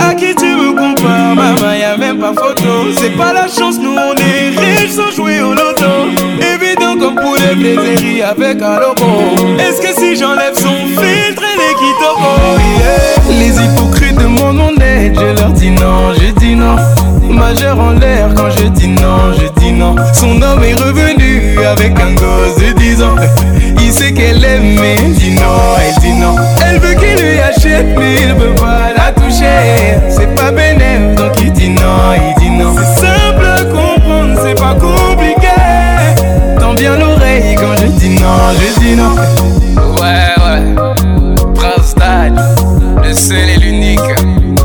A qui tu me compares, maman, y'a même pas photo. C'est pas la chance, nous on est riches sans jouer au loto. Évident comme pour les plaiseries avec un logo. Est-ce que si j'enlève son filtre, elle est qui Les hypocrites de mon nom je leur dis non, je dis non. Majeur en l'air quand je dis non, je dis non. Son homme est revenu avec un gosse de 10 ans. Il sait qu'elle aime, mais dit non, elle dit non. Elle veut qu'il lui achète, mais il veut pas non, je non. Ouais, ouais. Prince Dad, le seul et l'unique,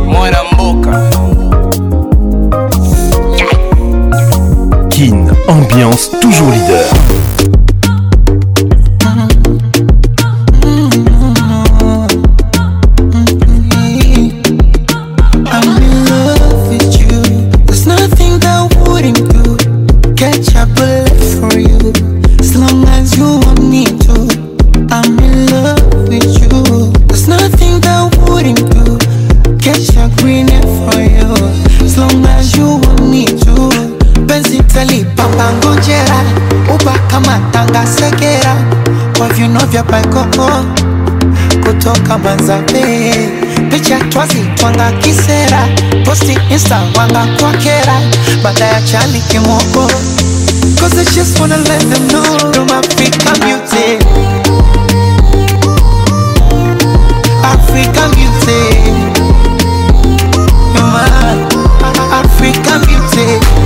moi Mboka. Kin, ambiance toujours leader. papai koko kutoka manzabe picha twazi twanga kisera posti insta wanga kwakera baada ya chani kimoko Cause I just wanna let them know I'm Africa music Africa music Africa music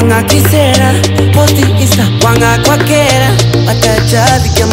Bana quisiera, por ti a Juana cualquiera, batalla de que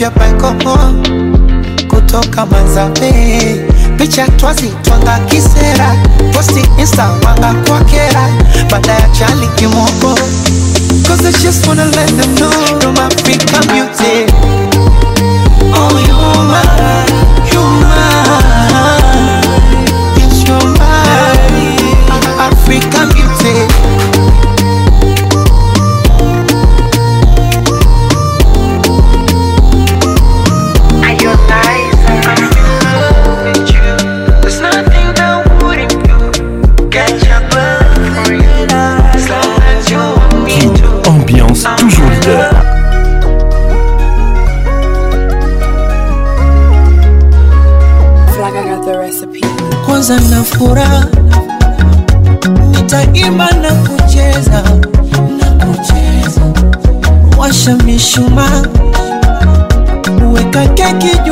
vya baikomo kutoka manzambe picha twazi twanga kisera posti insta wanga kwakera baada ya chali kimoko Cause I just wanna let them know I'm Africa muted Oh, you're my Shuma Weka keki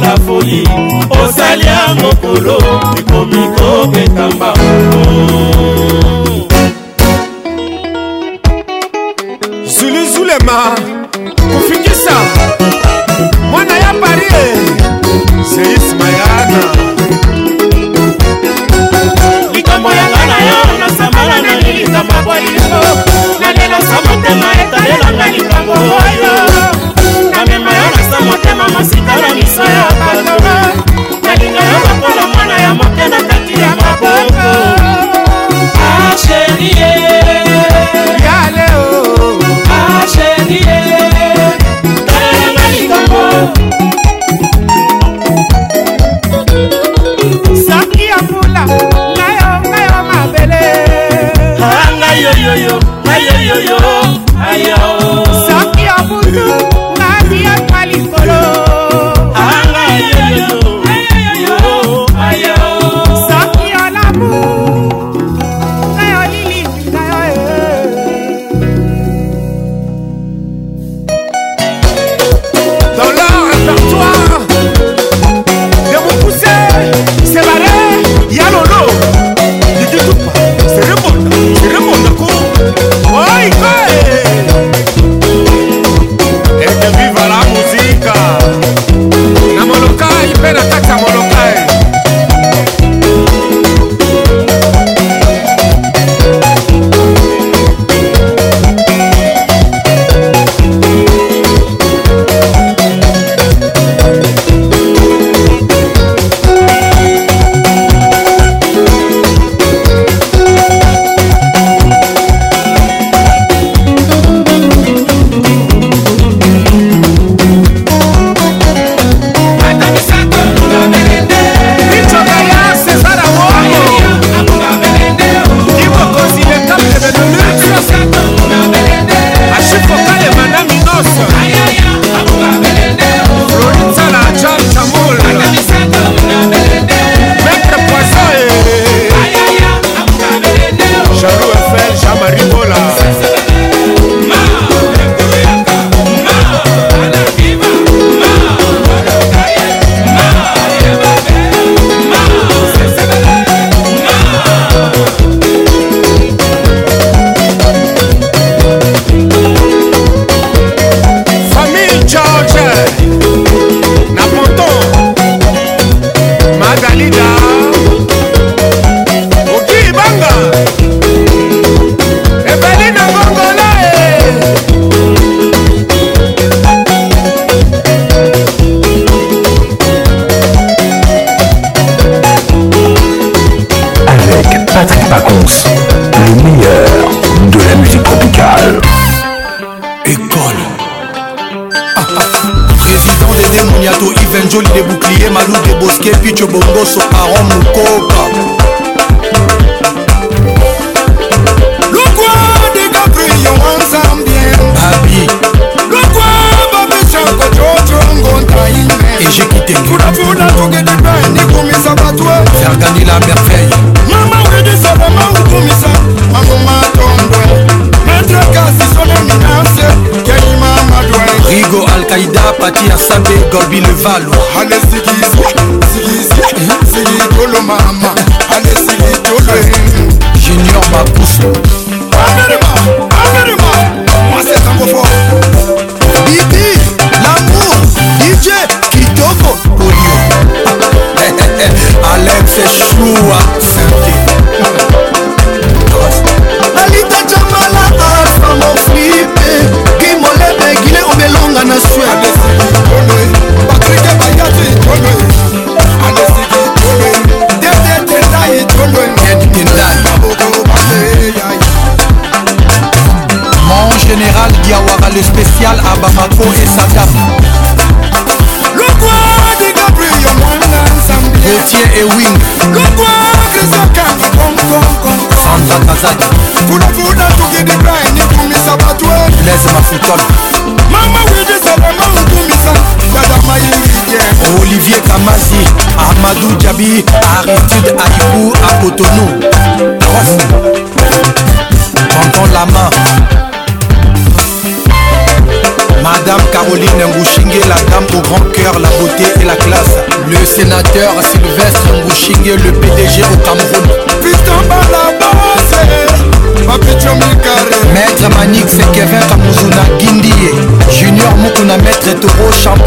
na foyi osali ya mokolo ekomi Nzambi Arritude à Ibou à Cotonou Prof Tonton Lama Madame Caroline Ngouchingue, la dame au grand cœur, la beauté et la classe. Le sénateur Sylvestre Ngouchingue, le PDG au Cameroun. Maître Manix Kevin Kamouzuna Guindie Junior Moukouna Maître Toro Champion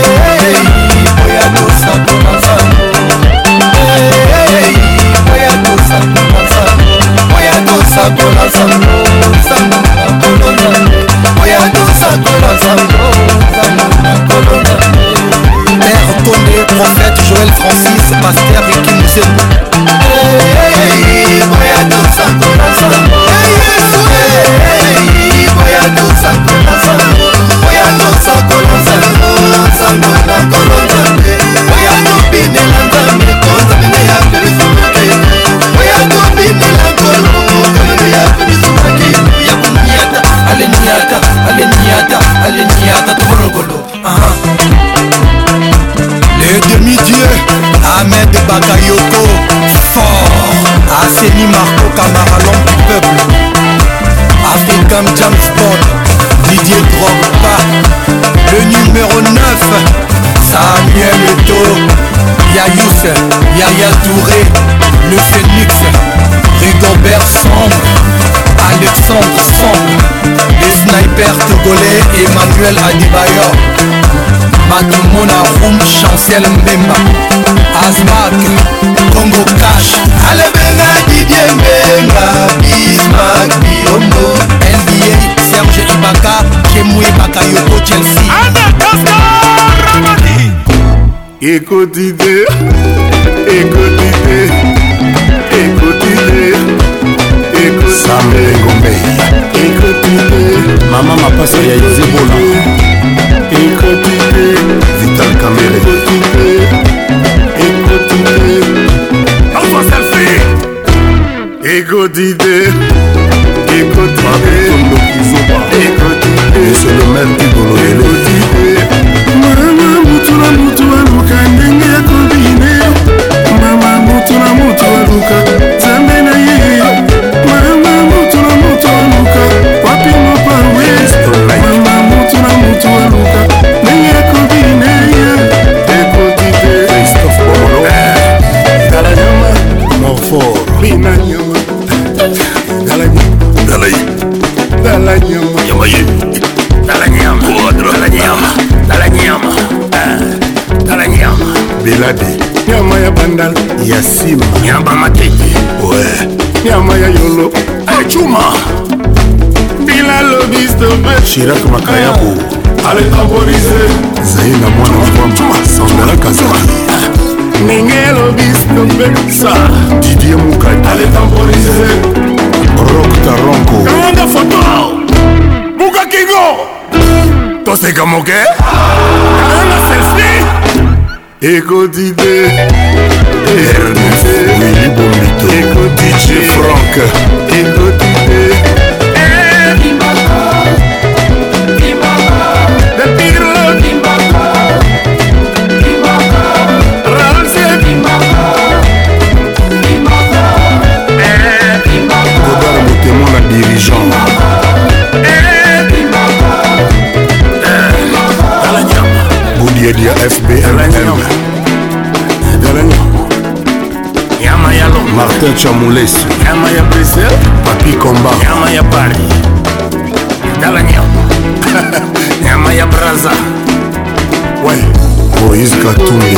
tosakola sango nzamba na likolo nzambe oya tosakola sango nzamba na likolo nzambe père konde prophète joel francis paster riki musebu oya tosakola sango Michel Adibayor Batamona Room Chancel Mbemba Asmak Congo Cash Alebenga Didier Mbenga Bismarck Biondo NBA Serge Ibaka Chemou Ibaka Yoko Chelsea Anakaska Ramadi Écoute idée Écoute idée Écoute idée Écoute idée Écoute idée Maman m'a passé à Izebola What Dude, shirak makayabo zaina mwana wambwa sandalaka zali ndenge elobis lombekisa didie mukaialetamborize rok taronko kanga foto buka kingo toseka moke kanga selfi ekodide ernest wilibomito ekodije frank fbmm martin chamulesi papi komba nyama ya braza ouais. moïse katumbi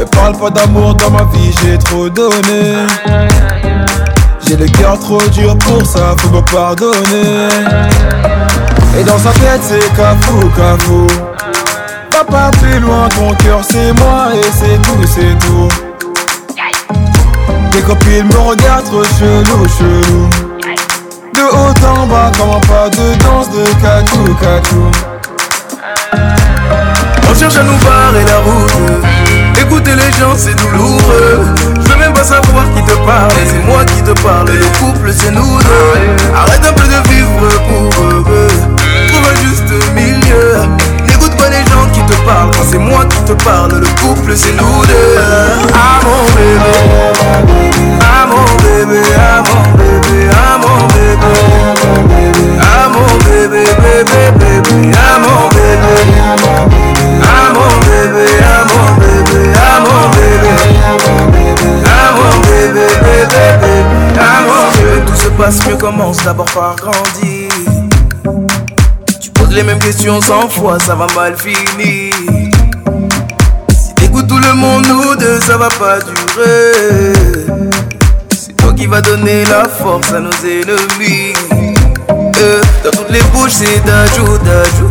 Mais parle pas d'amour dans ma vie, j'ai trop donné. J'ai le cœur trop dur pour ça, faut me pardonner. Et dans sa tête, c'est cafou, cafou. Va pas plus loin, ton cœur c'est moi et c'est tout, c'est tout. Tes copines me regardent trop chelou, chelou. De haut en bas, comment pas de danse de cachou kato. On cherche à nous barrer la route les gens c'est douloureux Je veux même pas savoir qui te parle C'est moi qui te parle Le couple c'est nous deux Arrête un peu de vivre pour eux Trouve un juste milieu N'écoute pas les gens qui te parlent c'est moi qui te parle Le couple c'est nous deux Ah mon bébé Ah mon bébé Ah mon bébé ah, mon bébé Ah mon ah, mon bébé bébé, que bébé, bébé, bébé, Tout se passe mieux commence d'abord par grandir. Tu poses les mêmes questions cent fois, ça va mal finir. Si t'écoutes tout le monde, nous deux, ça va pas durer. C'est toi qui vas donner la force à nos ennemis. Euh, dans toutes les bouches, c'est d'ajou, d'ajou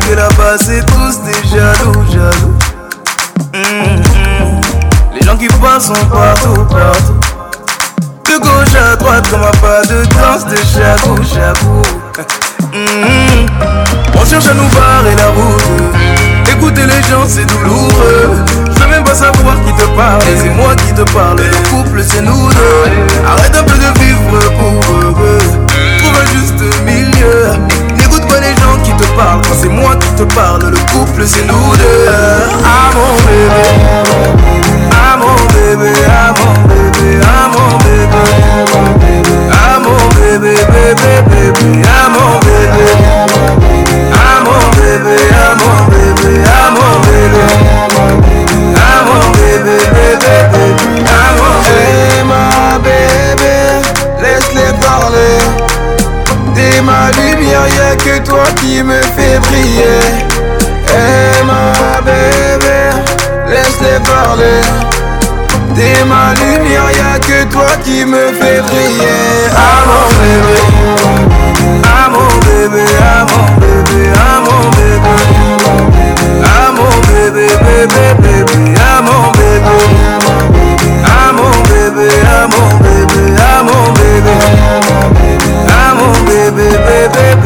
que là-bas c'est tous des jaloux, jaloux. Mm-hmm. Les gens qui passent sont partout, partout. De gauche à droite, on un pas de danse de jaloux, jaloux. Mm-hmm. On cherche à nous barrer la route. Écouter les gens, c'est douloureux. Je veux même pas savoir qui te parle. Et c'est moi qui te parle. Le couple, c'est nous deux. Arrête un peu de vivre pour eux. c'est moi qui te parle, le couple c'est nous deux Ah mon bébé, ah mon bébé, ah mon bébé, ah mon bébé ma lumière, y'a que toi qui me fais briller. Eh ma bébé, laisse-les parler. T'es ma lumière, y'a que toi qui me fais briller. Ah mon bébé, ah mon bébé, ah mon bébé, ah mon bébé. Ah mon bébé, bébé, bébé, ah mon bébé. Ah mon bébé, ah mon bébé. baby, baby, baby.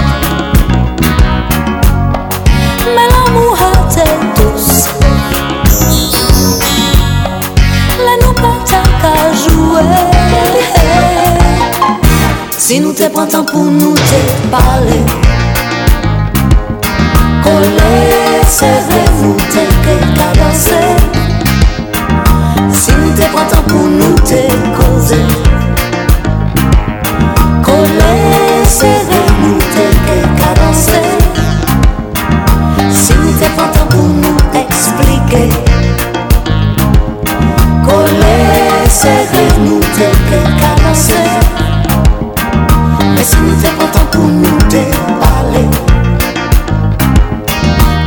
Si nous te pran pour nous nou te pale Kole se vre nou te ke Si nous te pran pour nous nou te koze Kole se vre nou te ke Si nous te pran pour nous nou eksplike Kole se vre nou te ke Fè pantan pou nou te pale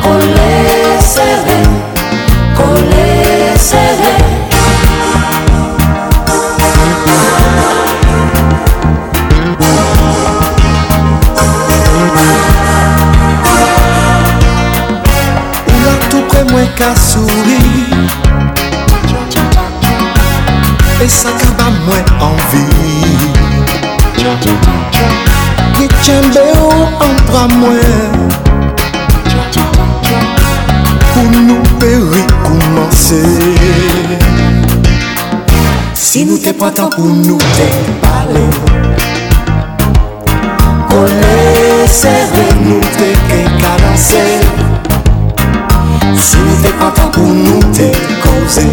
Kole sè vè Kole sè vè Ou la tou pre mwen ka souli Tchou tchou tchou tchou E sa kaba mwen anvi Tchou tchou tchou tchou Che mbe ou an pramwe Foun nou pe wikoumanse Si nou te patan pou nou te pale Kone se ven nou te kekada se Si nou te patan pou nou te kose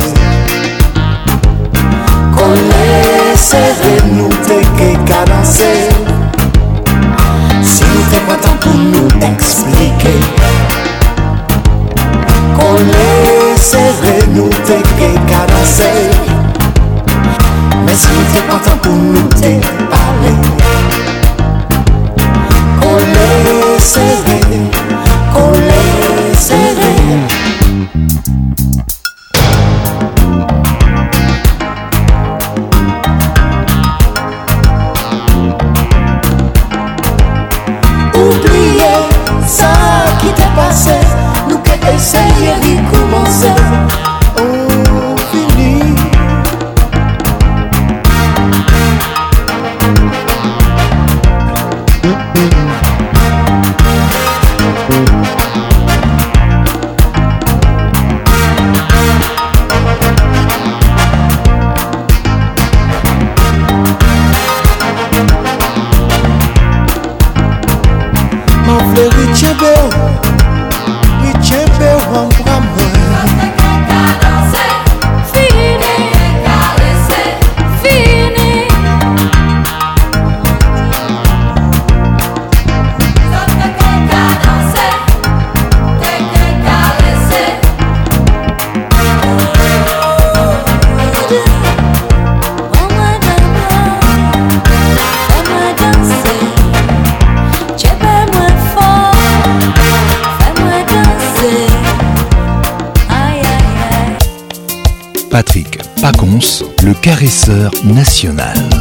Kone se ven nou te kekada se pas temps pour nous expliquer Qu'on est serré, nous t'es caresser Mais ce qui t'es pas temps pour nous t'es parler Qu'on est serré, qu'on est serré caresseur national.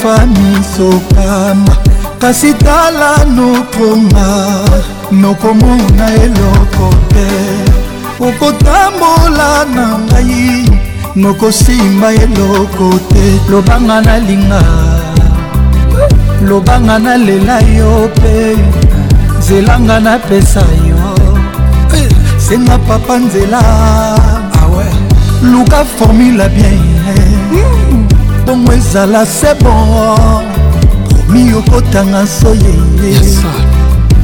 fami sokama kasi tala nokonga nokomona eloko te okotambola na ngai nokosimba eloko te lobanga nalinga lobanga nalela yo mpe nzelanga napesa yo eh, senga papa nzela ah luka formula bien hmm. bongo ezala se bon promi okotanga nsoye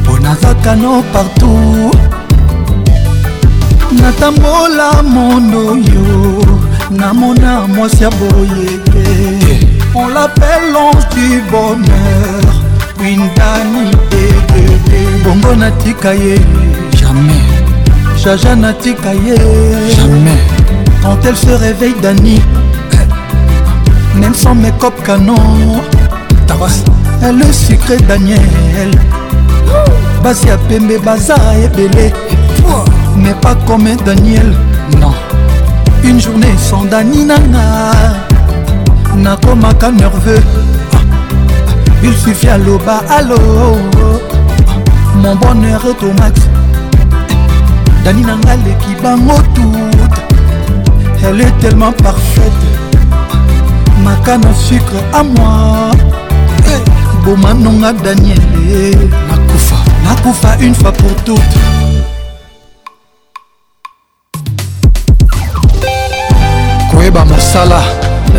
mpo nazaka no partout natambola mondo yo namona mwasi ya boye te eh. on l'appelle l'ange du bonheur windani dedede bongo natika ye jamais jaja natika ye jamais quand elle se réveille dani Même sans mes copes canon Tabas Elle est sucrée Daniel Basi pembe baza belé. Mais pas comme Daniel Non Une journée sans Dani nana nakomaka nerveux Il suffit à l'oba allo Mon bonheur est au max Dani nana, l'équipe en tout, Elle est tellement parfaite maka na sucre amoi hey. Eh, bomanonga daniele nakufa nakufa une fois pour toutes koyeba mosala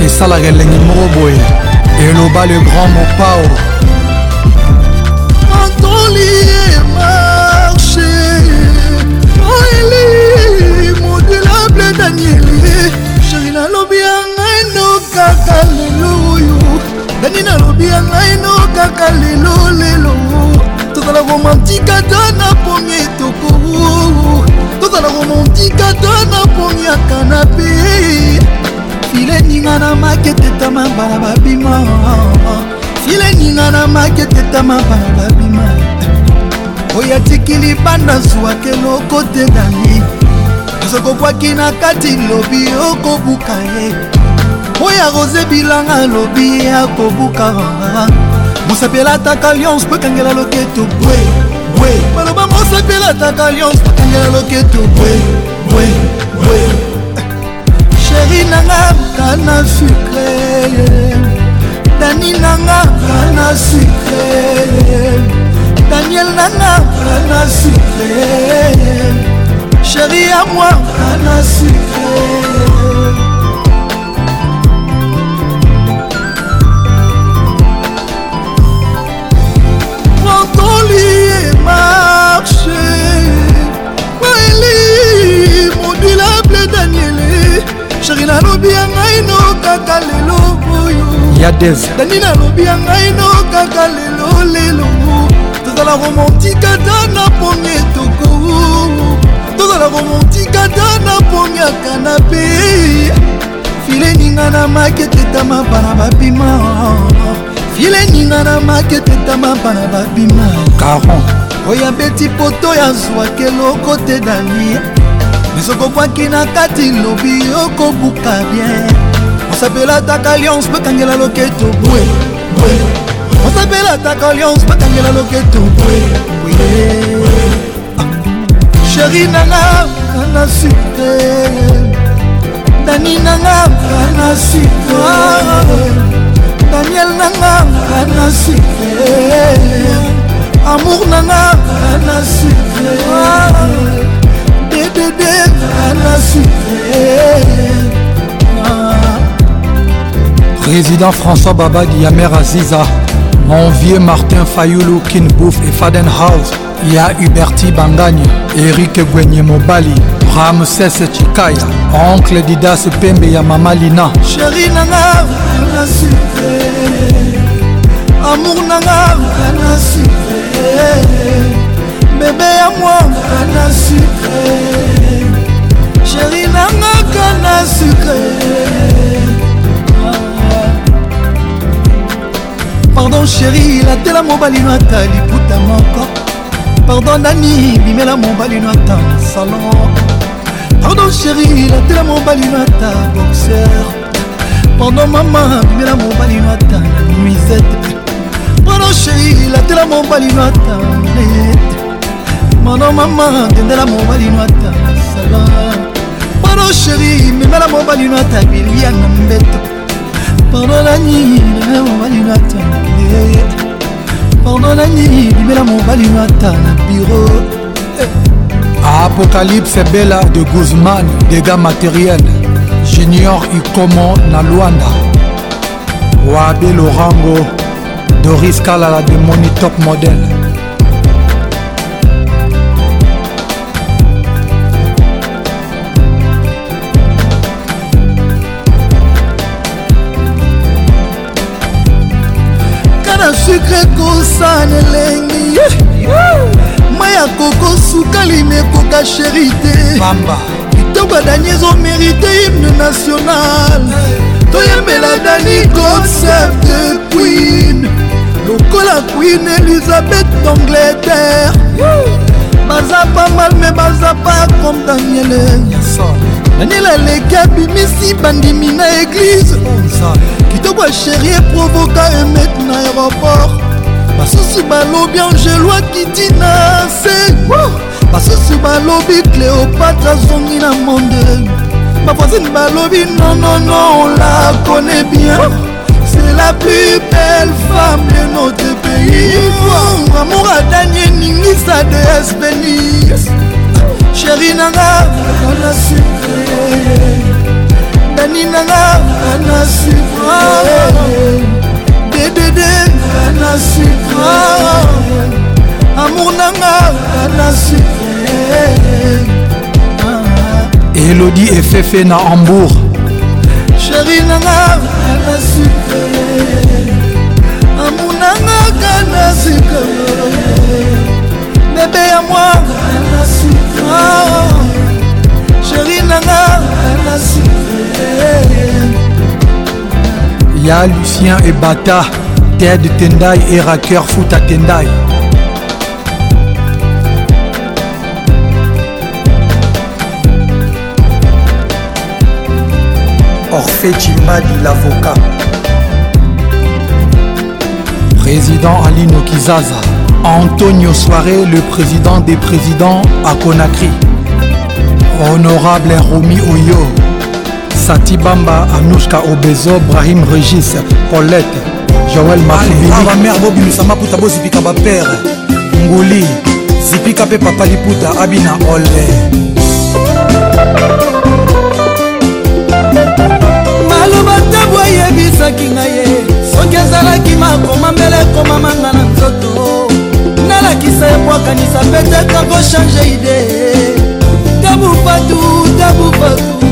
esalaka elengi moko boye eloba le grand mopao antolie marché oeli oh, modulable daniele kaka lelo oyo ndani nalobi ya ngaino kaka lelo lelo tozala romantika to na pomi etoko tozala romantika to na pomi ya kanape file ninga na maketetama bala babima file ninga na maketetama bala babima oyo atikili banda zwwaka eloko te dani ozokobwaki na kati lobi okobuka ye oyo arose bilanga alobi akobuka mosapela ataka lyonce po ekangela loketo bwe bwe baloba mosapela ataka lyonce po ekangela loketo bwe bwe bwe sheri nanga kana sucre dani nanga kana sucre daniel nanga kana sucre sheri ya mwa kana sucre nalobi ya ngai no kaka lelo boyo ya des dani nalobi ya ngai no kaka lelo lelo tozala romantika ta na pongi etoko tozala romantika ta na pongi ya kanape fileninga na maketetama bana babima fileninga na maketetama bana babima caron oyo abeti poto ya zwaka eloko te danie biso kokwaki na kati lobi okobuka bien osapelataka lions bakangela loketo bwe bwe osapelataka lions bakangela loketo bwe bwe sheri ah. nanga anasi te dani nanga anasi te daniel nanga anasi te amour nanga anasi te aider à la suivre. Président François Babadi, Yamer Aziza, mon vieux Martin Fayoulou, Kinbouf et Fadenhouse, Ya Huberti Bangagne, Eric Gwenye Mobali, Ramses Chikaya, Oncle Didas Pembe ya Mama Lina. Chéri nanga, na suivre. Amour nanga, na suivre. bebe ya mwanga na sukre sheri nangaka na sukre pardon chéri latela mobali no ata liputa moko pardon nani bimela mobali no ata salon pardon chéri latela mobali no ata boxer pardon mama bimela mobali no ata nuisette pardon chéri latela mobali no ata nete mano mama ndendela mobali no ata sala pardon sheri memela mobali no ata bilia na mbeto pardon nani memela mobali no ata pardon nani memela mobali no ata na biro eh. apocalypse bela de guzman dégâts matériels junior ikomo na lwanda wabe lorango doris kalala de moni top modèle okosana elengi mai akoko sukalimi ekoka sheri te kitoko ya dani ezomerite himne national toyembela dani concept de queen lokola queen elizabeth d'angleterre baza pa mal me baza pa comme daniele daniel aleki abimisi bandimi na église kitoko ya sheri eprovoka emet na aéroport basusu balobi angelo akiti na se basusu balobi cléopatre azongi na monde bavoisine balobi nonono on la connaît bien c'est la plus belle femme de notre pays amour adani eningisa de esbenis sheri nanga ana sucre dani nanga ana sucre dedede ana sucre amour nanga ana sucre elodie efefe na hambourg sheri nanga ana sucre amour nanga kana sucre bebe ya mwa ana sucre sheri nanga ana sucre ya lucien ebata Ted Tendai et Foot à Tendai. Orphée Chimbadi, l'avocat. Président Alino Kizaza. Antonio Soare, le président des présidents à Conakry. Honorable Rumi Oyo. Satibamba, Anushka Obezo, Brahim Regis, Paulette. joel maaa ah, ah, mer bobilusa maputa bozipika bapere nguli zipika mpe papa liputa abi na ole maloba tabw ayebisaki ngai ye soki ezalaki makoma mbele ekomamanga na nzoto nalakisa ebwakanisa petetre kochange ide tabufatu tabufatu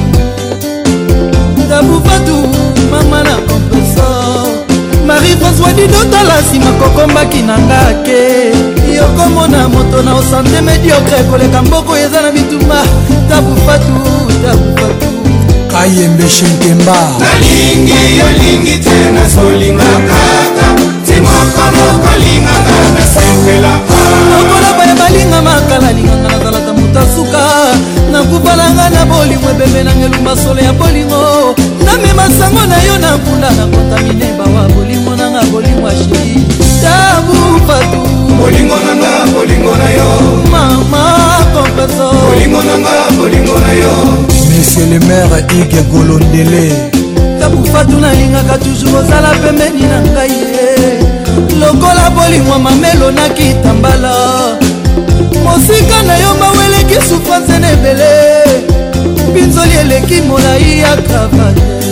nazwadi notala nsima kokombaki na nga ke yokomona moto na osante mediokre koleka mboko eza na bitumba tabufatu tabufatu kayembe shenkemba nalingi yolingi te nazolinga kaka timoko mokolinganga nasepela lokola baya balinga makala linganga nazalaka moto asuka nakubalanga na bolingo ebembe nanga eluma solo ya bolingo namema sango na yo na mpunda na kontamine molingo asheri tabu fatu molingo nanga molingo na yo mama kompeso molingo nanga molingo na yo monsieur le maire ige golondele tabu fatu nalingaka toujours ozala pembeni na ngai ye lokola bolingwa mamelo nakitambala mosika na yo maweleki supanse na ebele mpinzoli eleki molai ya kravate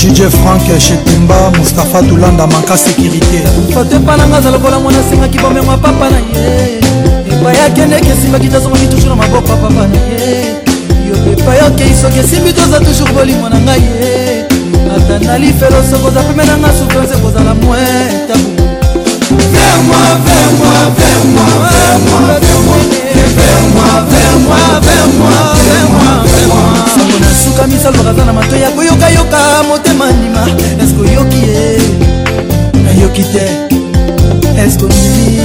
dj frank shetemba mustapha tulanda maka sécurité foto epananga aza lokola mwana asengaki bomengo apapa na ye epai akendeki esimbaki tozongaki toujours na maboko apapa na ye yo epai okei soki esimbi toza toujours bolimo na ngai ye ata nalifelo sokoza peme nanga souffrance ekozala mwe tabu Vers moi, vers moi, vers moi, vers moi, vers moi. vers moi vers moi vers moi vers moi vers moi sango nasuka misalobaka aza na mato ya koyokayoka motema ndima eske oyoki ye nayoki te eske ondimi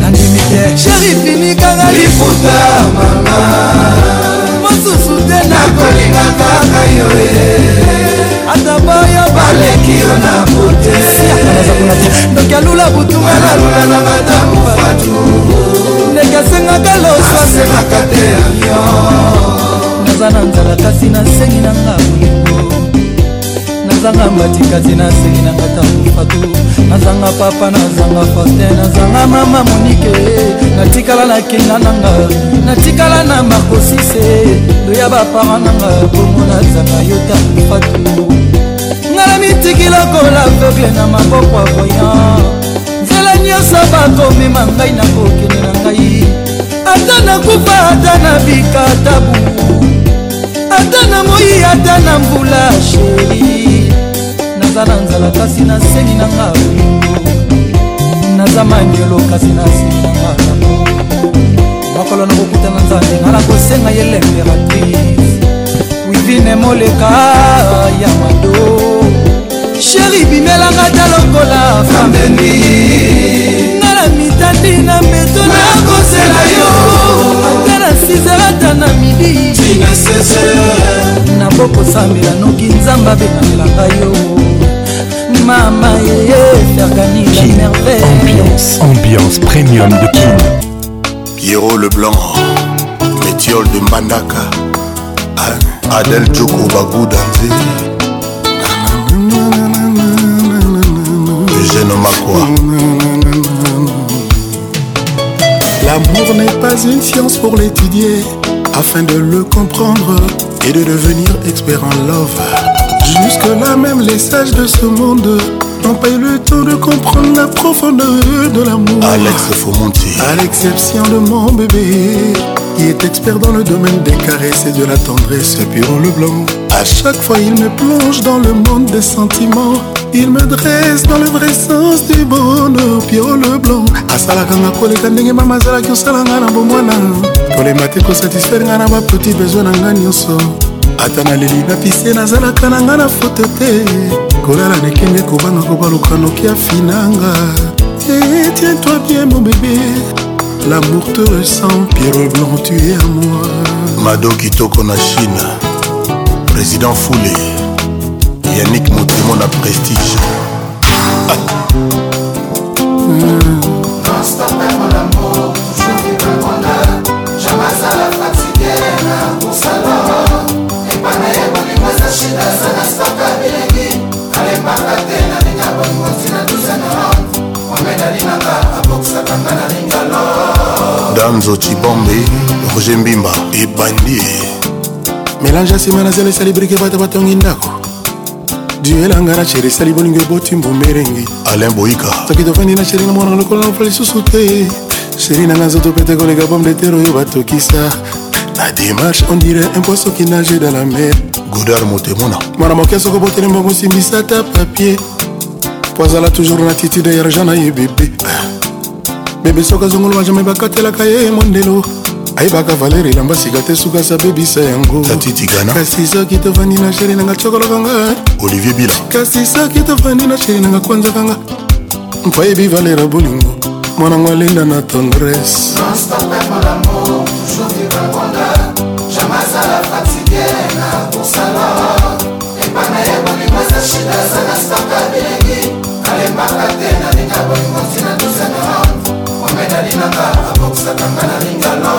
nandimi te sheri fini kaka liputa mama mosusu te nakolinga kaka yo ata bayo baleki yo na bote ndoki alula butu alalula na madamu fatu mokonzi asengaka loswasemaka te avio naza na nzala kasi nasengi nanga molimo nazanga mbatikati nasengi nanga tamofatu nazanga papa nazanga forte nazanga mama monike natikala na kinga nanga natikala na markosise loya bapara nanga bongo nazanga yo tamofatu ngala mitikila kolaveugle na maboko ya voyan nzela nyonso bakomema ngai nakokende ngai ata nakufa ata na bikatabu ata na moi ata na mbula sheri naza na nzala kasi naseni na nga naza manyelo kasi naseni na nga mokolo nakokutana nzambe nga nakosenga ye l'imperatrice wivine moleka ya mado sheri bimelanga ta lokola fambeni na mitandi na mbeto nakosela yo ata na sizalata na midi nabokosambela noki nzambe abengamelaka yo mama yeye fergani la merveille ambiance, ambiance premium de kin pierrot leblanc métiole de mandaka adel joko baguda nzee eugène makwa L'amour n'est pas une science pour l'étudier, afin de le comprendre et de devenir expert en love. Jusque-là, même les sages de ce monde n'ont pas eu le temps de comprendre la profondeur de l'amour. Alex À l'exception de mon bébé, qui est expert dans le domaine des caresses et de la tendresse, et puis on le blanc. À chaque fois, il me plonge dans le monde des sentiments il me dresse dans le vrai sens du bonheur pio le blanc asalaka nga koleka ndenge mama azalaki osala nga na bomwana kolema te kosatisfaire nga na bapeti bezwi na nga nyonso ata naleli napise nazalaka na nga na foto te kolala nekenge kobanga kobaluka noki afinanga eh, tiens-toi bien mon bébé l'amour te ressent pierre blanc tu es à moi mado kitoko na chine président foulé yannick motemo na prestige alembaka te nalinga bolingo ntina duzana momed alinanga abokisaka nga nalinga lo danzo cibombe roger mbimba ebandi mélange asimana zela esali brike bata batongi ndako duelanga na sheri esali bolingo eboti mbumberengi alain boyika soki tofandi na sheri na mwana lokola nofa lisusu te sheri nanga nzoto pete koleka bome de tere oyo batokisa na démarche on dirait un poisson qui nage dans la mer godar motemona mwana moke soki oboteli mbongo osimbisa ta papier po azala toujours na attitude ya argent na ye bebe bebe soki azongoloma jamai bakatelaka ye mondelo ayebaka valer elamba sika te suka asa bebisa yango kasi soki tofandi na sheri nanga cokolaka nga olivier bila kasi soki tofandi na sheri nanga kwanzaka nga mpayebi valera bolingo mwanango alinda na tendresse shida eza na stoka bilingi kalembaka te nalinga bolingo ntina dozanga ngai nalinaka abokisaka ngai na lingalo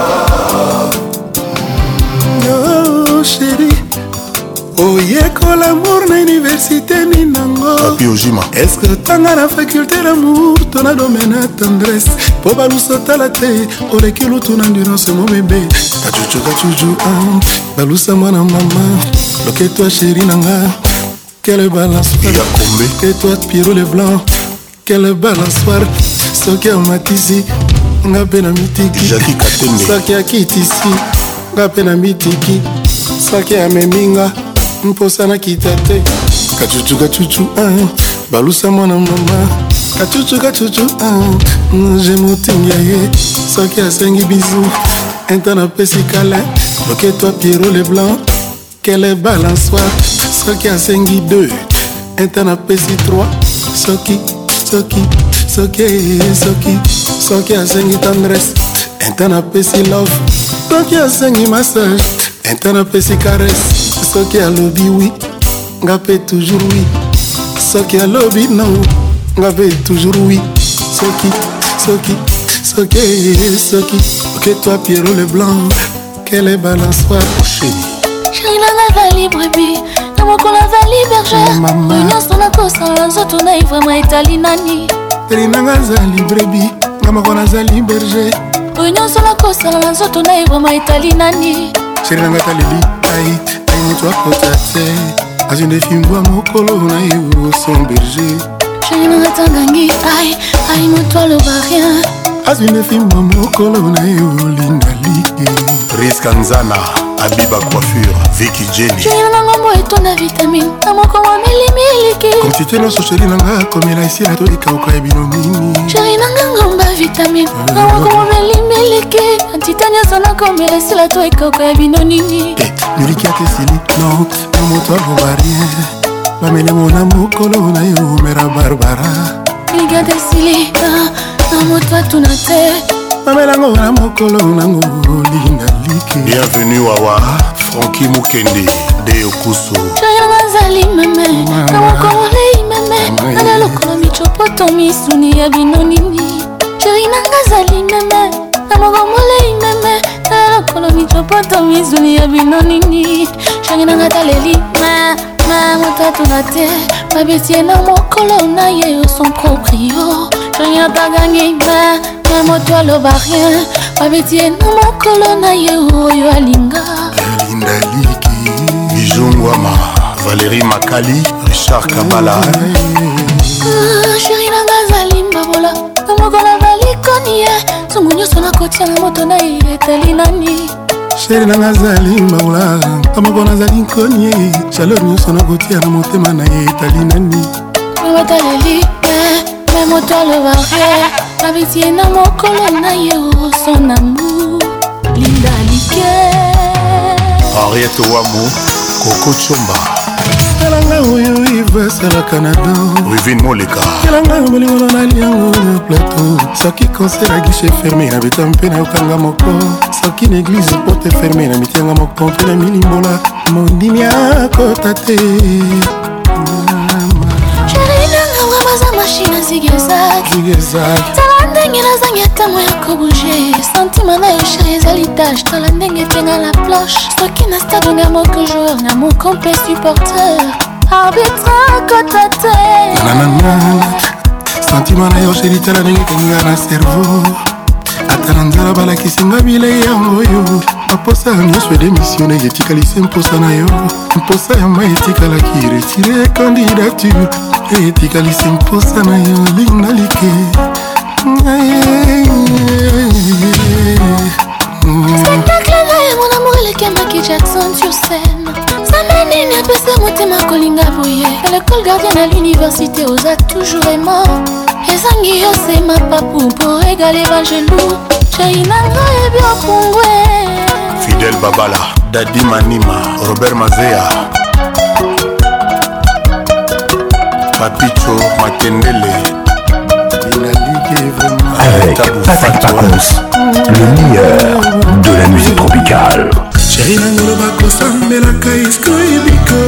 sheri mm, oh, oyekola amour na université ni nangoapiojima eske otanga na faculté lamour to na domaine ya tendresse mpo balusu otala te oleki lutu na endurance mo bebe kacucu kacucu ah, balusa mwana mama loketo ya sheri na nga kele balance etoi piro le blanc kele balansoire soki amatisi nga mpe na mitiki soki akitisi nga mpe na mitiki soki ameminga mposa nakita te kacucu kacucu ah, balusa mwana mama kacucu kacucu ah, je motinga ye soki asengi bizu intan apesi kala loketo piero leblanc kele balansoire soki asengi 2 intan apesi 3 soki soki soki soki soki asengi tendresse intan apesi love soki asengi massage intan apesi caresse soki alobi wi nga mpe toujours wi soki alobi no nga mpe toujours wi soki soki soki soki ok toi pierrot le blanc quelle est balançoire chéri chéri nanga va libre bi na mokolo azali berger nyonso nakosala nzoto naivrema etali nani elinanga azali brebi nga moko nazali berger nyonso nakosala na nzoto naivrema etali nani sheri nanga taleli ait aimutu akota te azwi nde fimbwa mokolo na euroson berger sheri nanga tangangi ai aimutu aloba rien azwi nde fimbwa mokolo na eolindalike riska nzana abiba coiffure viki jeni jaya nango mo etonda vitamine na moko wameli miliki komsite nyonso sheri nanga komela esi natolikauka ya bino mingi sheri nanga ngomba vitamine na moko wameli miliki antite nyonso nakomela esi natolikauka ya bino nini miliki atesili not na moto alomba rien bamelemo na mokolo na yo mera barbara miliki atesili na moto atuna te mamelango na mokolo nango olinga bienvenue wawa franki mokende de okusu toyanga azali meme na mokololei meme ala lokola micopoto misuni ya bino nini sheri nanga azali meme na mogomolei meme ala lokola micopoto misuni ya bino nini sheri nanga taleli ma ma motatuna te babeti ye na mokolo na ye yo son proprio sheri natagangi ma ma moto aloba rien babeti ye na mokolo na ye oyo alinga elindaliki bijungwama valérie makali richard kabala sheri ah, nanga azali mbabola na mokola balikoni ye ntongo nyonso nakotia na moto na ye etali nani sheri nanga azali mbabola na moko nazali nkoni ye jalo nyonso nakotia na motema na ye etali nani mamataleli eh, me moto aloba re eh. travesie na mokolo na ye osonambu linda like henriete wamu kokochomba talanga oyo ivesalaka na do rivin moleka telanga bolingono naliango le plateau soki konser ya gishe ferme na beta mpe nayokanga moko soki na eglize porte ferme na mitianga moko mpe na milimbola mondimi akota te naza mashine zigezag tala ndenge nazangi ntango ya kobouge sentima na yosha ezali tache tala ndenge etenga la planche soki na stade onga moko joueur na mokomple supporter arbitre kota te sentima na yo sheri tala ndenge etenga na cerveau ata na nzala balakisinga bilei yango oyo baposa ya nyonso edemisione etikalisi mposa na yo mposa ya mai etikalaki retire candidature mpe etikalisi mposa na yo linga like spektakle na ye mon amour elekendaki jackson sur scène nzambe nini apesa motema kolinga boye lekole gardien na l'université oza toujours aimant ezangi yo sema papu mpo egale bangelou jai nanga ebi okungwe fidel babala dadi manima robert mazea mapicho makendele avec Patrick Pacons, le meilleur de la musique tropicale. chéri nango loba kosambelaka isko ebiko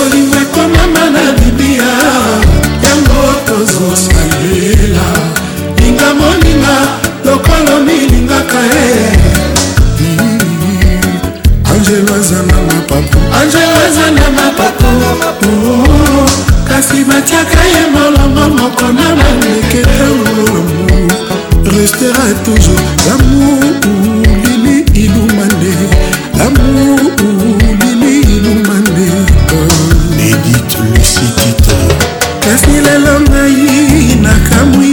olingo ekomama na libia yango tozosalela linga moninga lokolo milingaka e angelo aza na mapapu angelo aza na mapapu oh, kasi batiaka ye malongo moko na bandeke restera toujours lamour lili ilumande lamour lili ilumande edit lucidite kasi lelo ngai nakamwi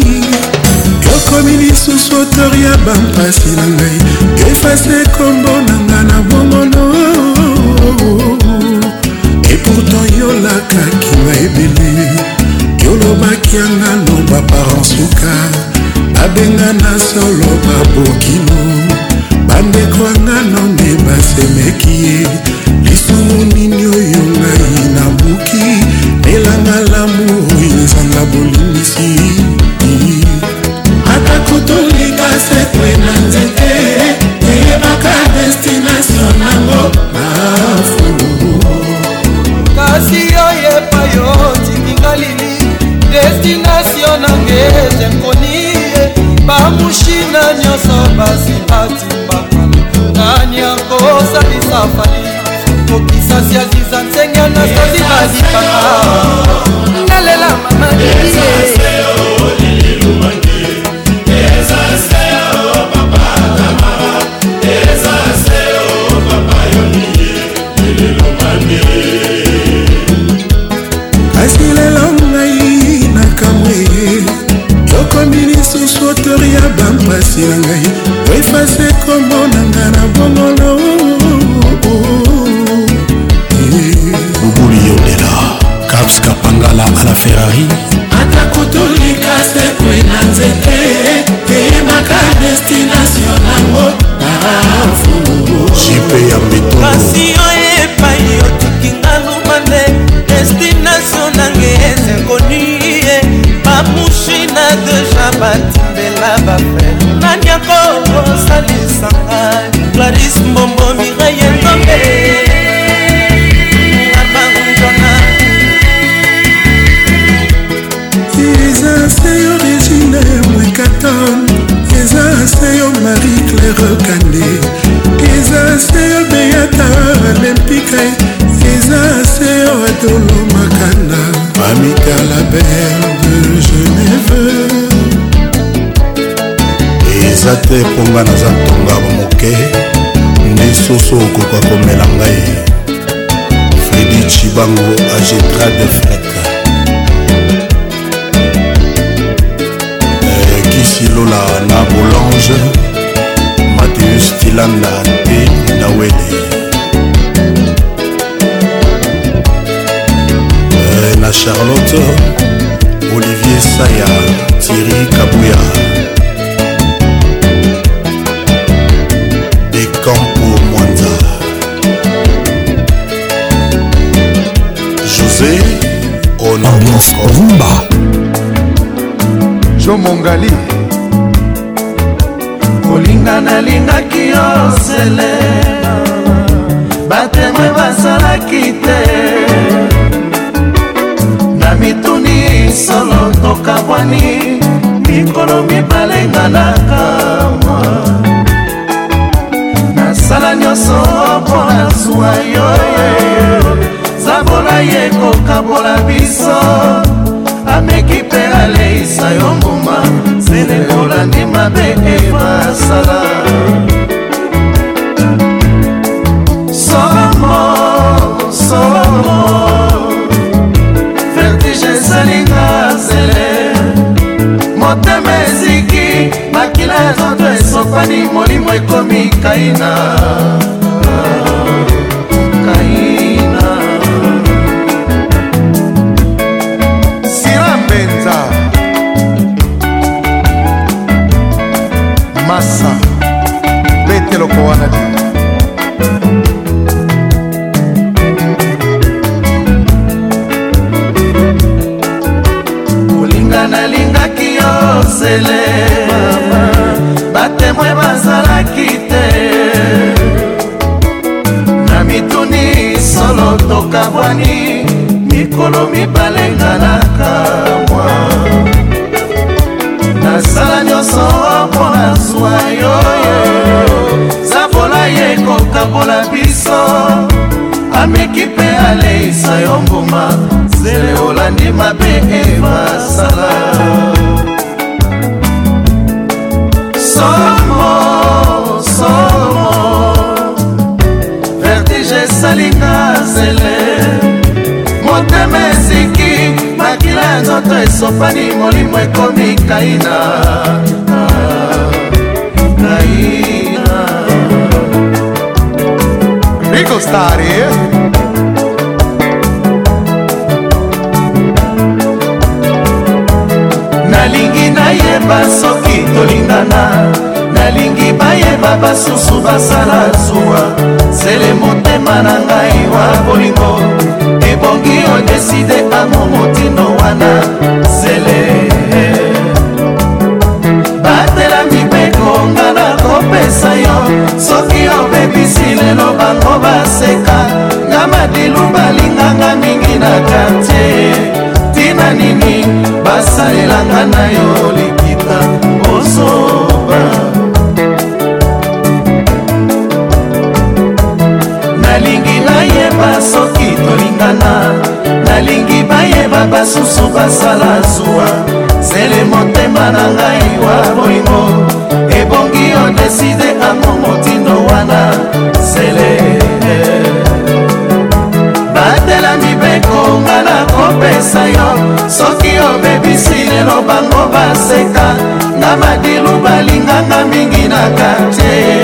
okomi lisusu otori ya bampasi na ngai efase kombo na nga na bongo na nga ebele yolobaki yanga loba paransuka babenga na solo babokino bandeko yanga nonde basemeki ye lisumu nini oyo ngai te mpo nga naza ntonga bamoke nde soso okoka komela ngai fredi chibango agetra de freke eh, kisilola na bolange mateus tilanda te nawele eh, na charlotte olivier saya thiri kabuya ambiance rumba jo mongali kolinga nalingaki yo sele batemwe basalaki te na mituni solo tokabwani mikolo mibale nganaka mwa nasala nyonso mpo na zwa yo sabola ye kokabola biso ameki mpe aleisa yo mbuma sene olandi mabe evasala somo somo vertige esalinga zele motema eziki makila ya nzoto esopani molimo ekomi kaina mani mikolo mibale ngalaka mwa nasala nyonso mpona zwa yoye zabola ye kokabola biso ameki mpe aleisa yo mbuma zele olandi mabe emasala somo somo vertige esalinga zele ya nzoto esopani molimo ekomi kaina kaina rico stari eh? nalingi nayeba soki tolingana nalingi bayeba basusu basala zuwa sele motema na ngai wa bolingo ebongi odeside ango motindo wana sele batela mibeko nga na kopesa yo soki obebisi lelo bango baseka nga madilu balinganga mingi na kartie tina nini basalelanga na yo basusu basala zuwa zele motema na ngai wa bolingo ebongi odeside ango motindo wana zele bandela mibeko nga na kopesa yo soki obebisi lelo bango baseka na madilu balinganga mingi na kartie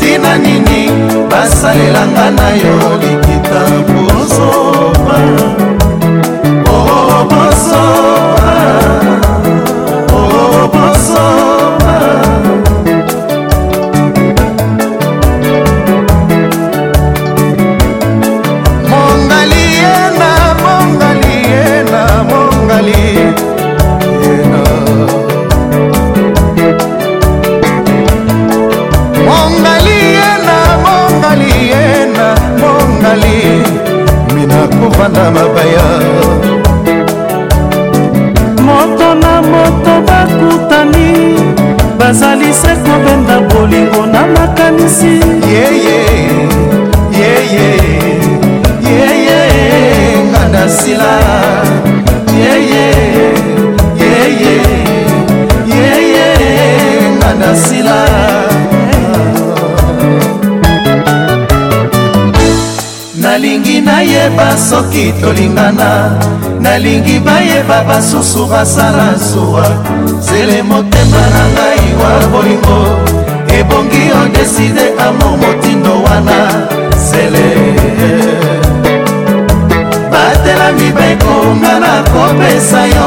tina nini basalelanga na yo likita pozoba kovanda mabaya nazali se kobenda bolingo na makanisi yeye yeye yeye kandasila yeye yeye yeye kandasila nayeba soki tolingana nalingi bayeba basusu basala nsuwa zele motema na ngai wa bolingo ebongi odeside amo motindo wana zele batelami bekonga na kopesa yo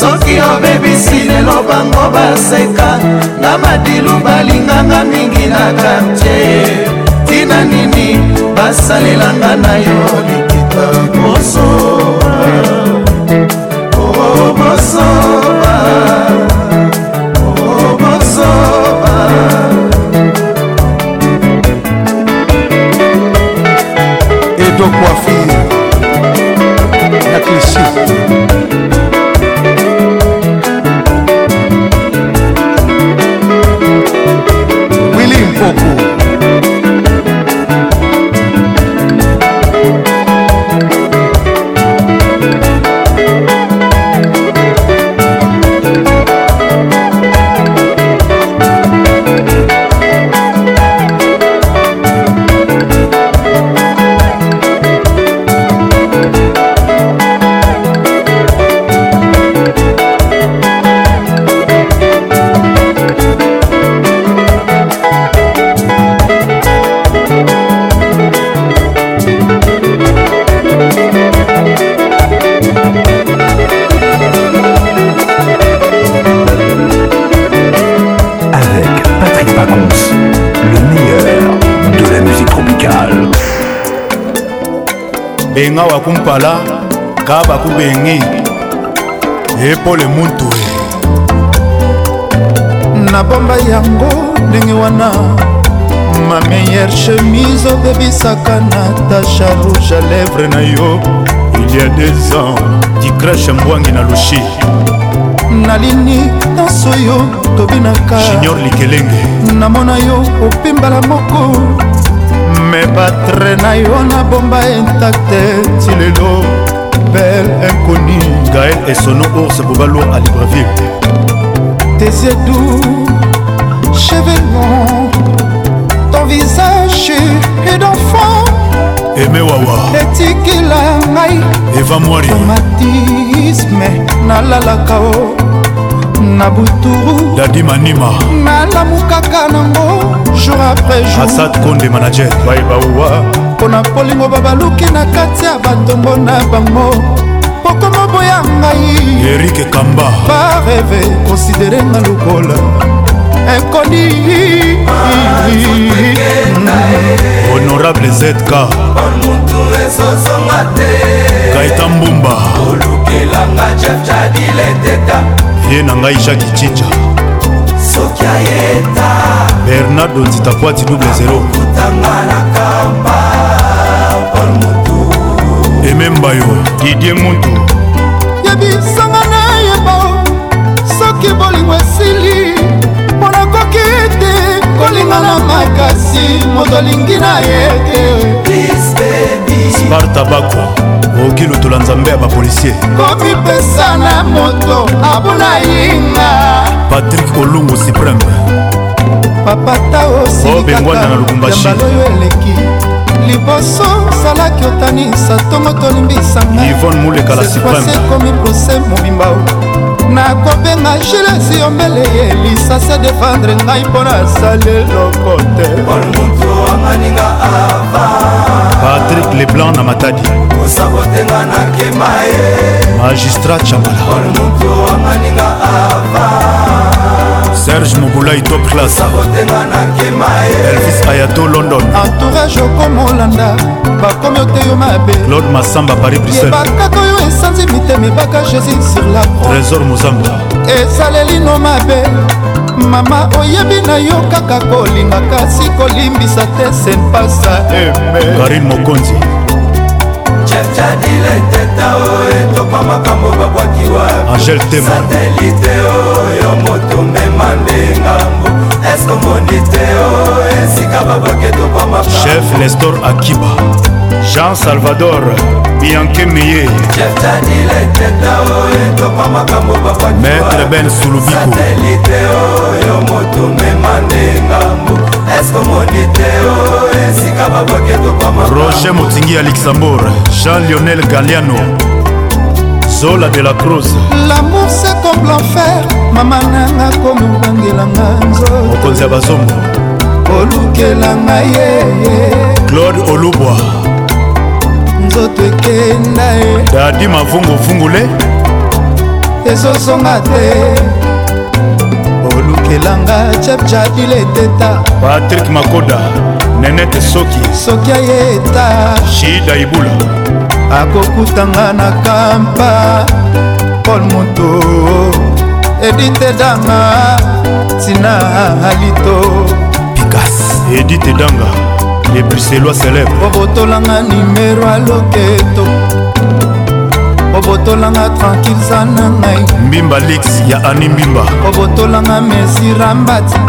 soki obebisi lelo bango baseka na madilu balinganga mingi na kartier tina nini basalelanga na yo likita kosoba obosoba oh, obosoba oh, edokwafir na klishi nga wakumpala ka bakubengi epole muntu nabomba yango ndenge wana ma meilleure chemise obebisaka natasha rouge à lèvre na yo il y a deux ans dikrashe mbwangi na lushi nalini nyonso yo tobinaka junior likelenge namona yo opimbala moko me batre na yo na bomba intacte ti lelo bel inconi gael esono ours bobalo à libreville tesedou chevenon ton visage et d'enfant eme wawa etikila ngai eva mwari traumatisme nalalaka o oh. na buturu dadi manima nalamu kaka nango jour après jour asad konde manager baebauwa mpo na polingo babaluki na kati ya batombo na bango pokoma boya ngai erike kamba bareve konsidere nga lokola ekoni honorable zk kaita mbumba olukelanga jafjadile teta ye na ngai jaki cinja soki ayeta bernardo ntitakwati double zero kutanga na kampa pol motu emembayo didie muntu yebisanga na yebo soki bolingo esili mpo nakoki te kolinga na makasi moto alingi na ye te sparta bakwa okoki lutola nzambe ya bapolisier komipesa na moto abuna yinga patrik olungu supreme papata osilikaabaloyo oh, eleki liboso salaki otanisa tongo tolimbisanga ivone mulekala supreme ekomi prose mobimba nakobenga gilesi yombele elisa se defendre ngai mpo nasali eloko te patrik leblanc na matadi kosabotenga nakema ye magistrat chambala serge mobulai top classe elvis ayato london entourage okomolanda bakomi ote yo mabe claude masamba paris briselebakaka oyo esanzi mitema ebaka jésus sur la trésor mozamba esalelino mabe mama oyebi na yo kaka kolinga kasi kolimbisa te sempasa karine mokonzi angel tema satelite oyo motomema nde ngambo eske omoni te o esika babaketo kwa machef nestor akiba jean salvador bianke meye oh, maître ben sulubikoatelite oyo oh, motumema nde ngambo eske omoni oh, te o esika babaketo kwa roger motingi ya luxembourg jean lionel galiano zola de la cruz lamour c'est comme l'enfer mama nanga komi obangelanga nzo mokonzi ya bazongo olukelanga ye claude olubwa nzoto ekenda ye dadi mavunguvungule ezozonga te olukelanga chepchadile eteta patrik makoda nenete soki soki ayeta shida ibula akokutanga na kampa paul moto edite danga tina alito pikas edite danga le bruxellois célèbre obotolanga nimero aloketo obotolanga tranquille za na ngai mbimba lix ya ani mbimba obotolanga mesirambati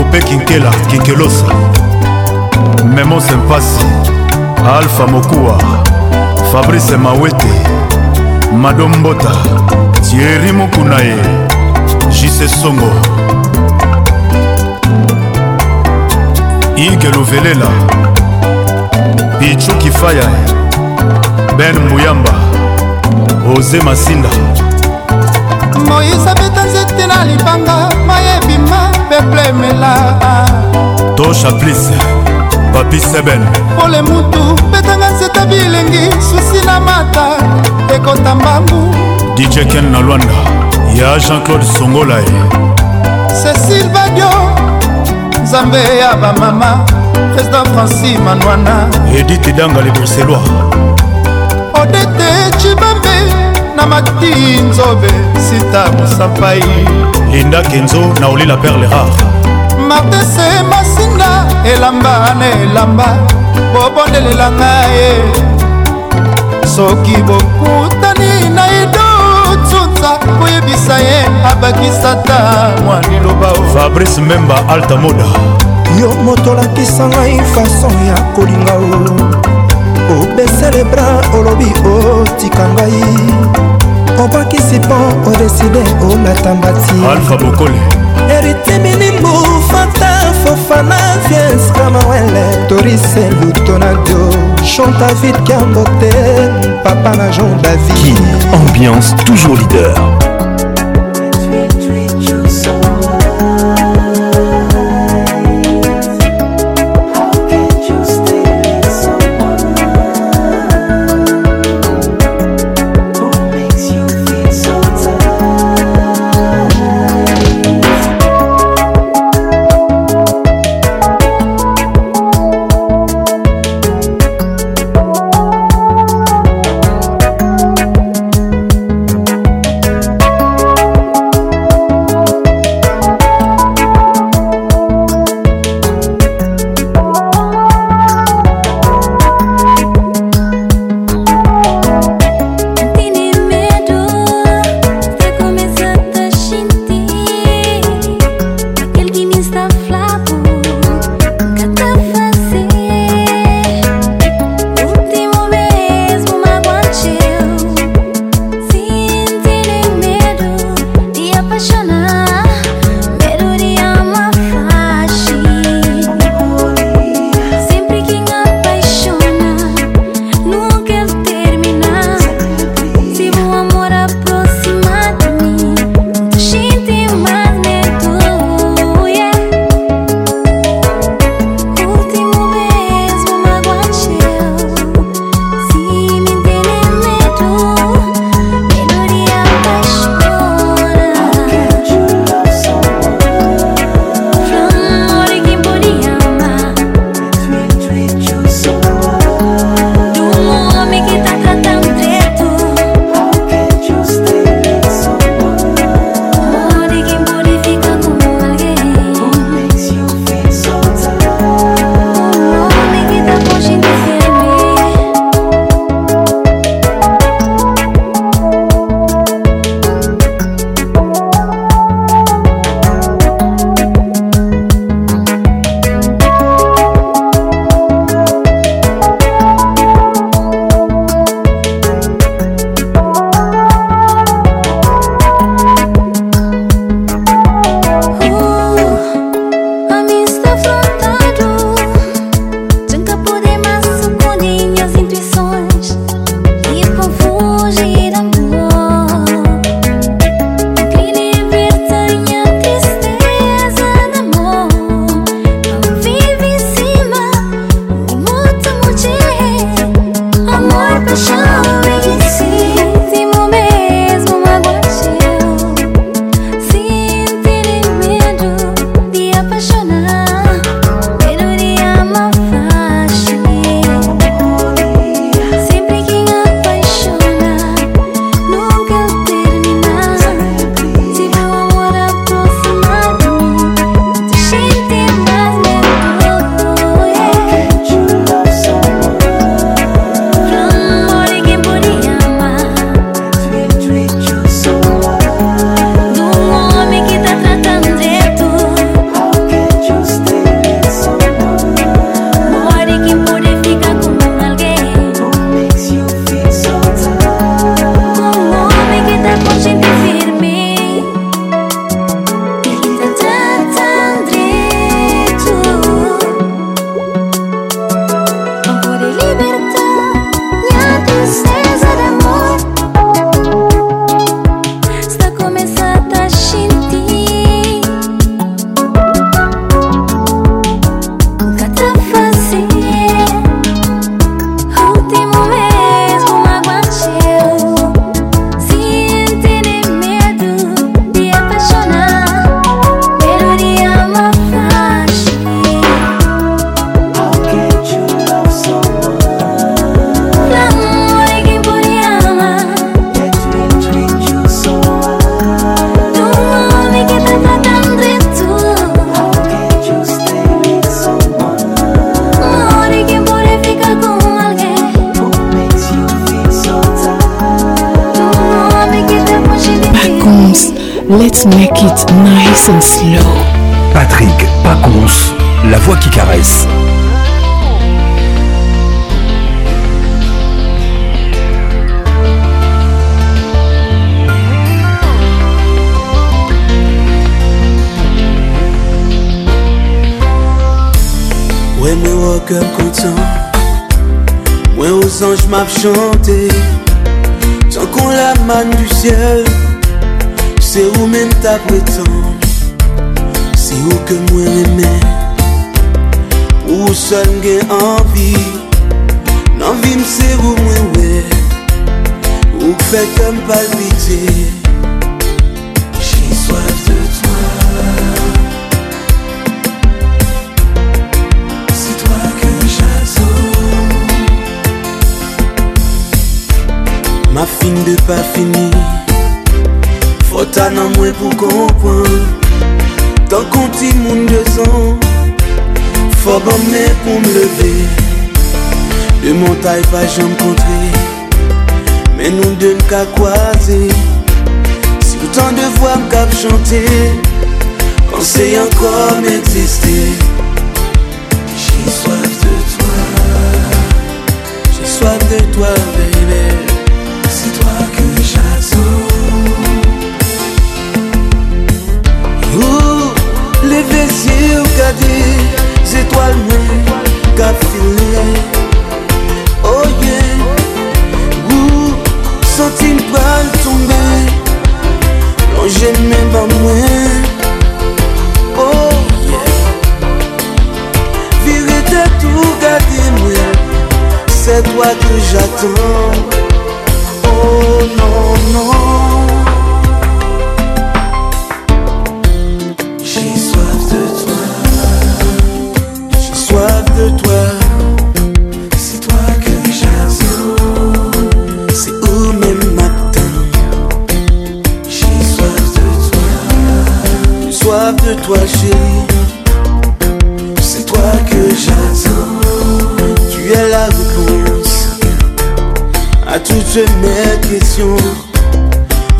ope kinkela kinkelosa memo sempasi alpha mokuwa fabrice mawete madombota tieri mokuna ye jise songo ike luvelela pichu kifaya ben muyamba oze masinda moyise abeta nzete na libanga mayebima peplemela tosha plise papi sebel pole mutu betanga nzeta bilengi susi na mata ekota mbangu dj ken na lwanda ya jean-claude songola ye cécile badio nzambe ya bamama président franci manwana edite danga le bruxellois odete cibambe na mati nzobe sita mosapai linda kenzo na olila perle rare martese masinga elamba na elamba bobondelela ngaye soki bokutani na idotunza koyebisa ye abakisata mwa liloba fabrice memba altamoda yo moto olakisa ngai faso ya kolinga o obesele bra olobi otika ngai obakisi mpo odeside olata mbati alfa bokole eritiminimu fata fofana viens kamawele torise lutonado chanta vite kambote papa na jean david ambiance toujours leader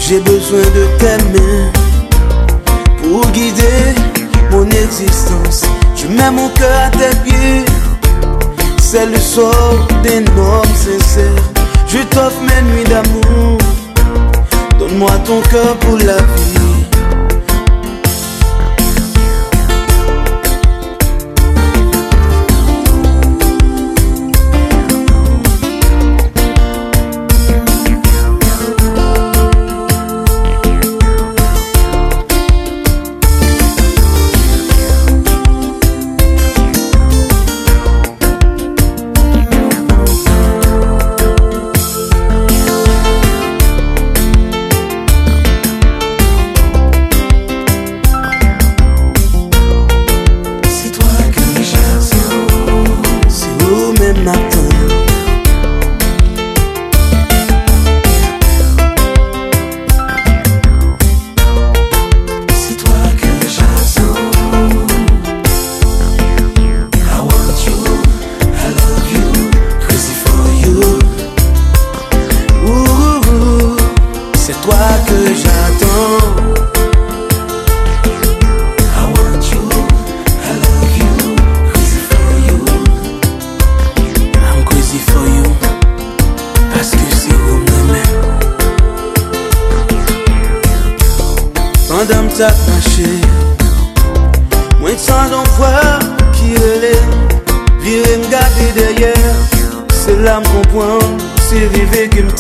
J'ai besoin de tes mains pour guider mon existence. Je mets mon cœur à tes pieds. C'est le sort d'un homme sincère. Je t'offre mes nuits d'amour. Donne-moi ton cœur pour la vie.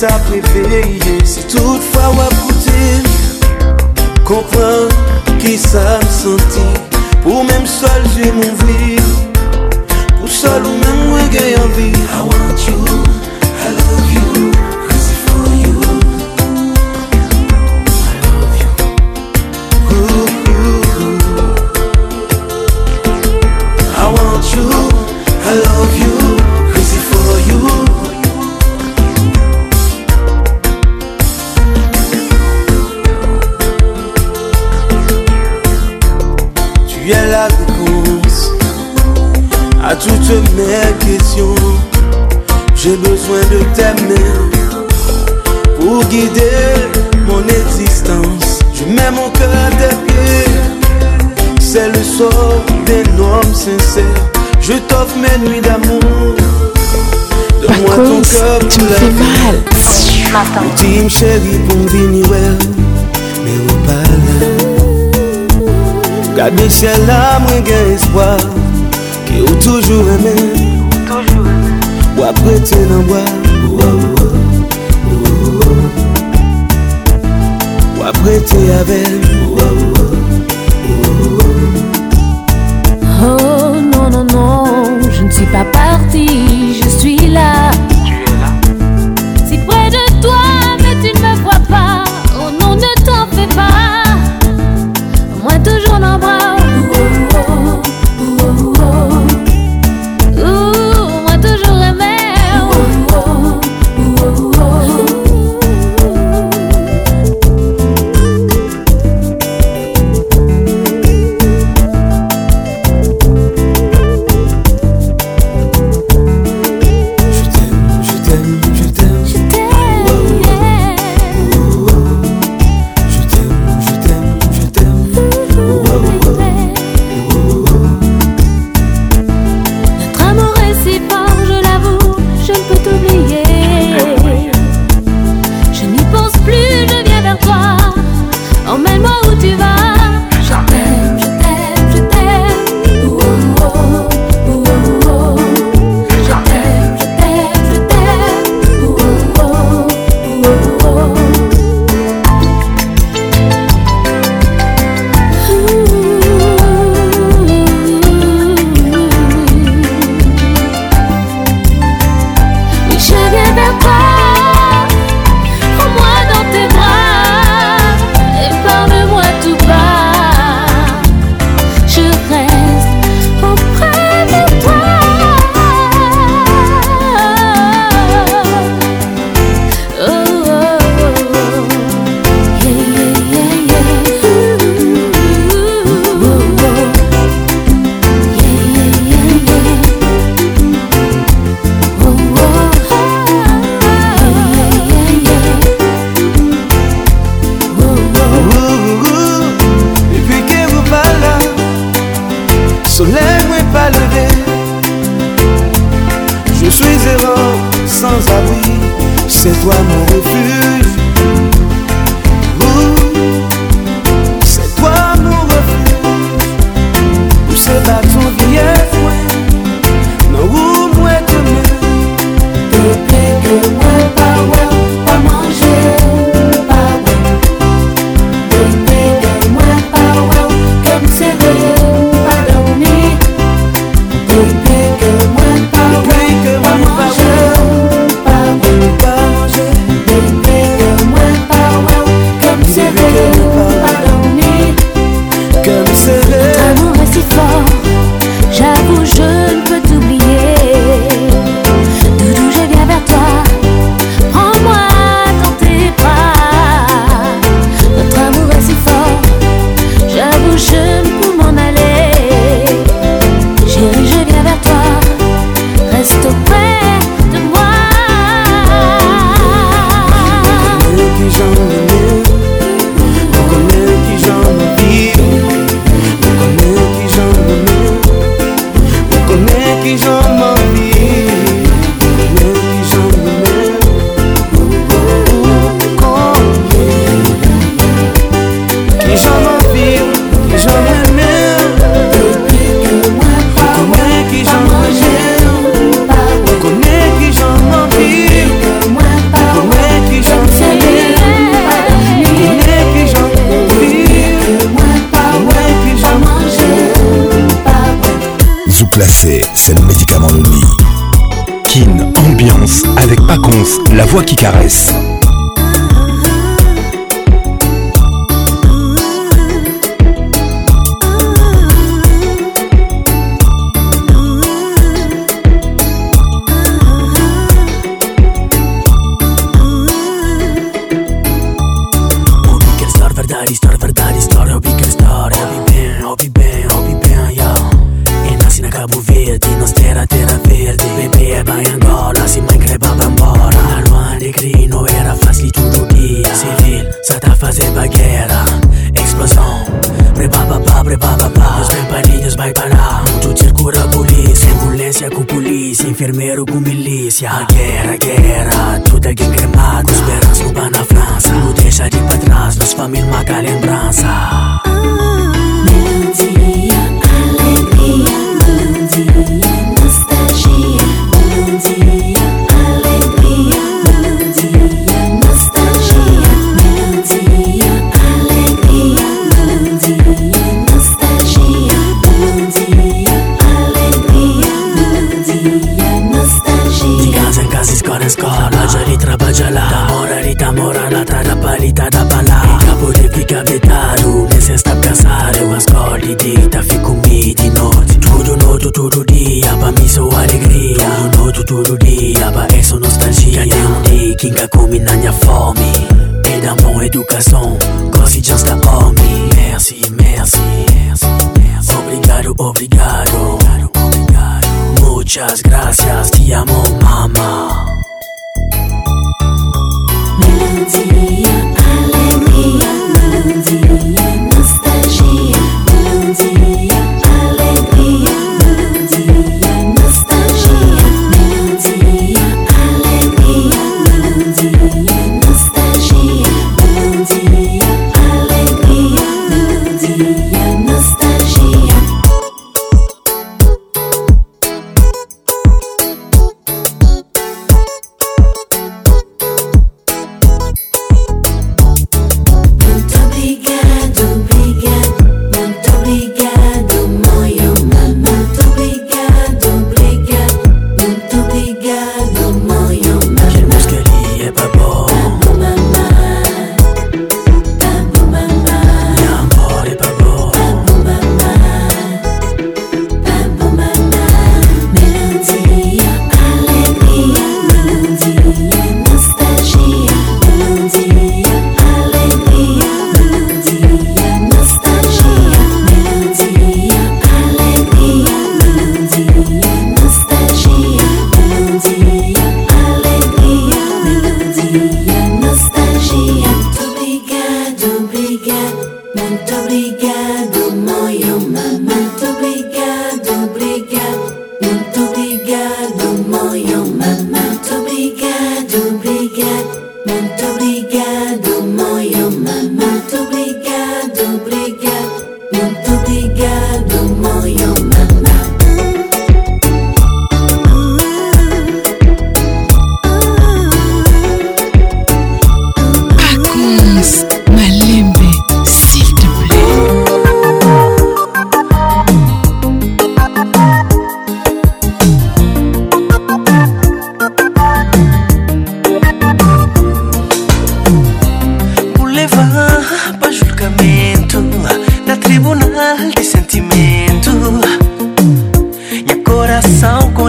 up, we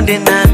than na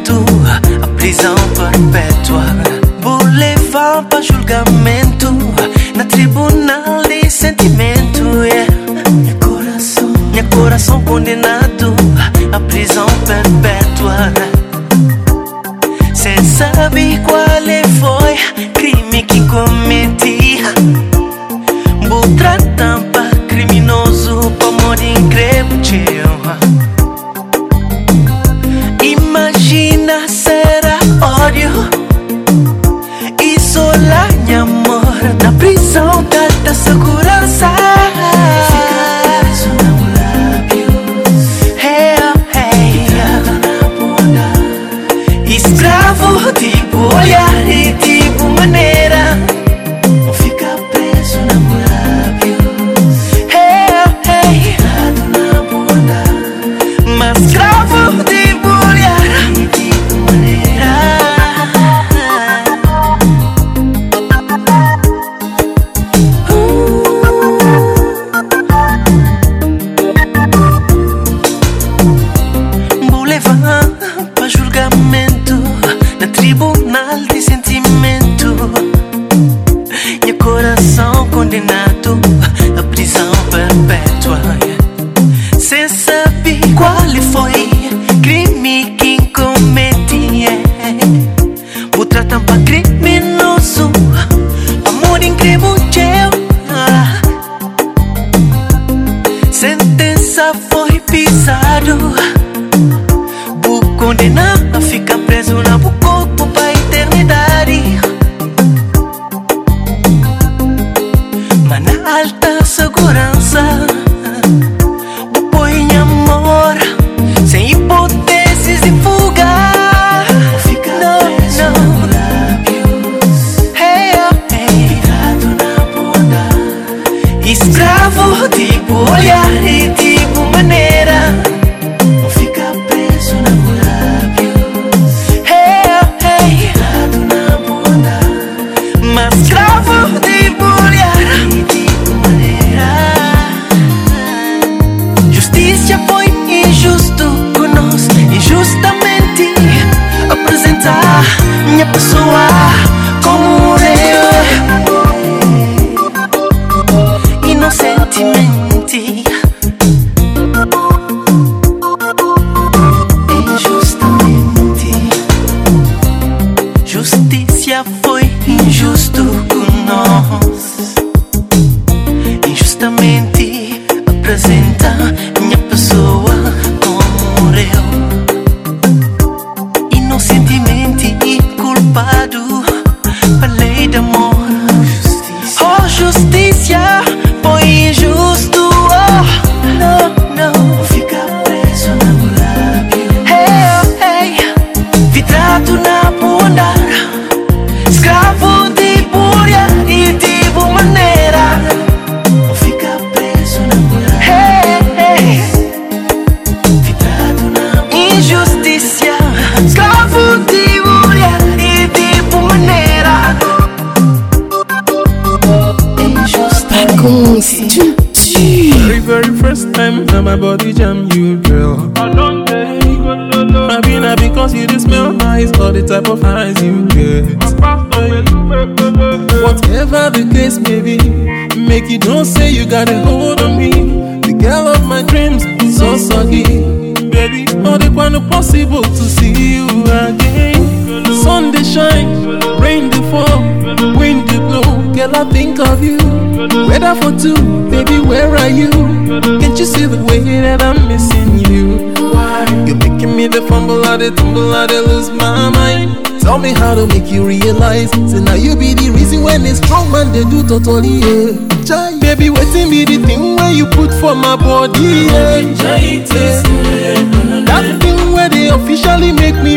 officially make me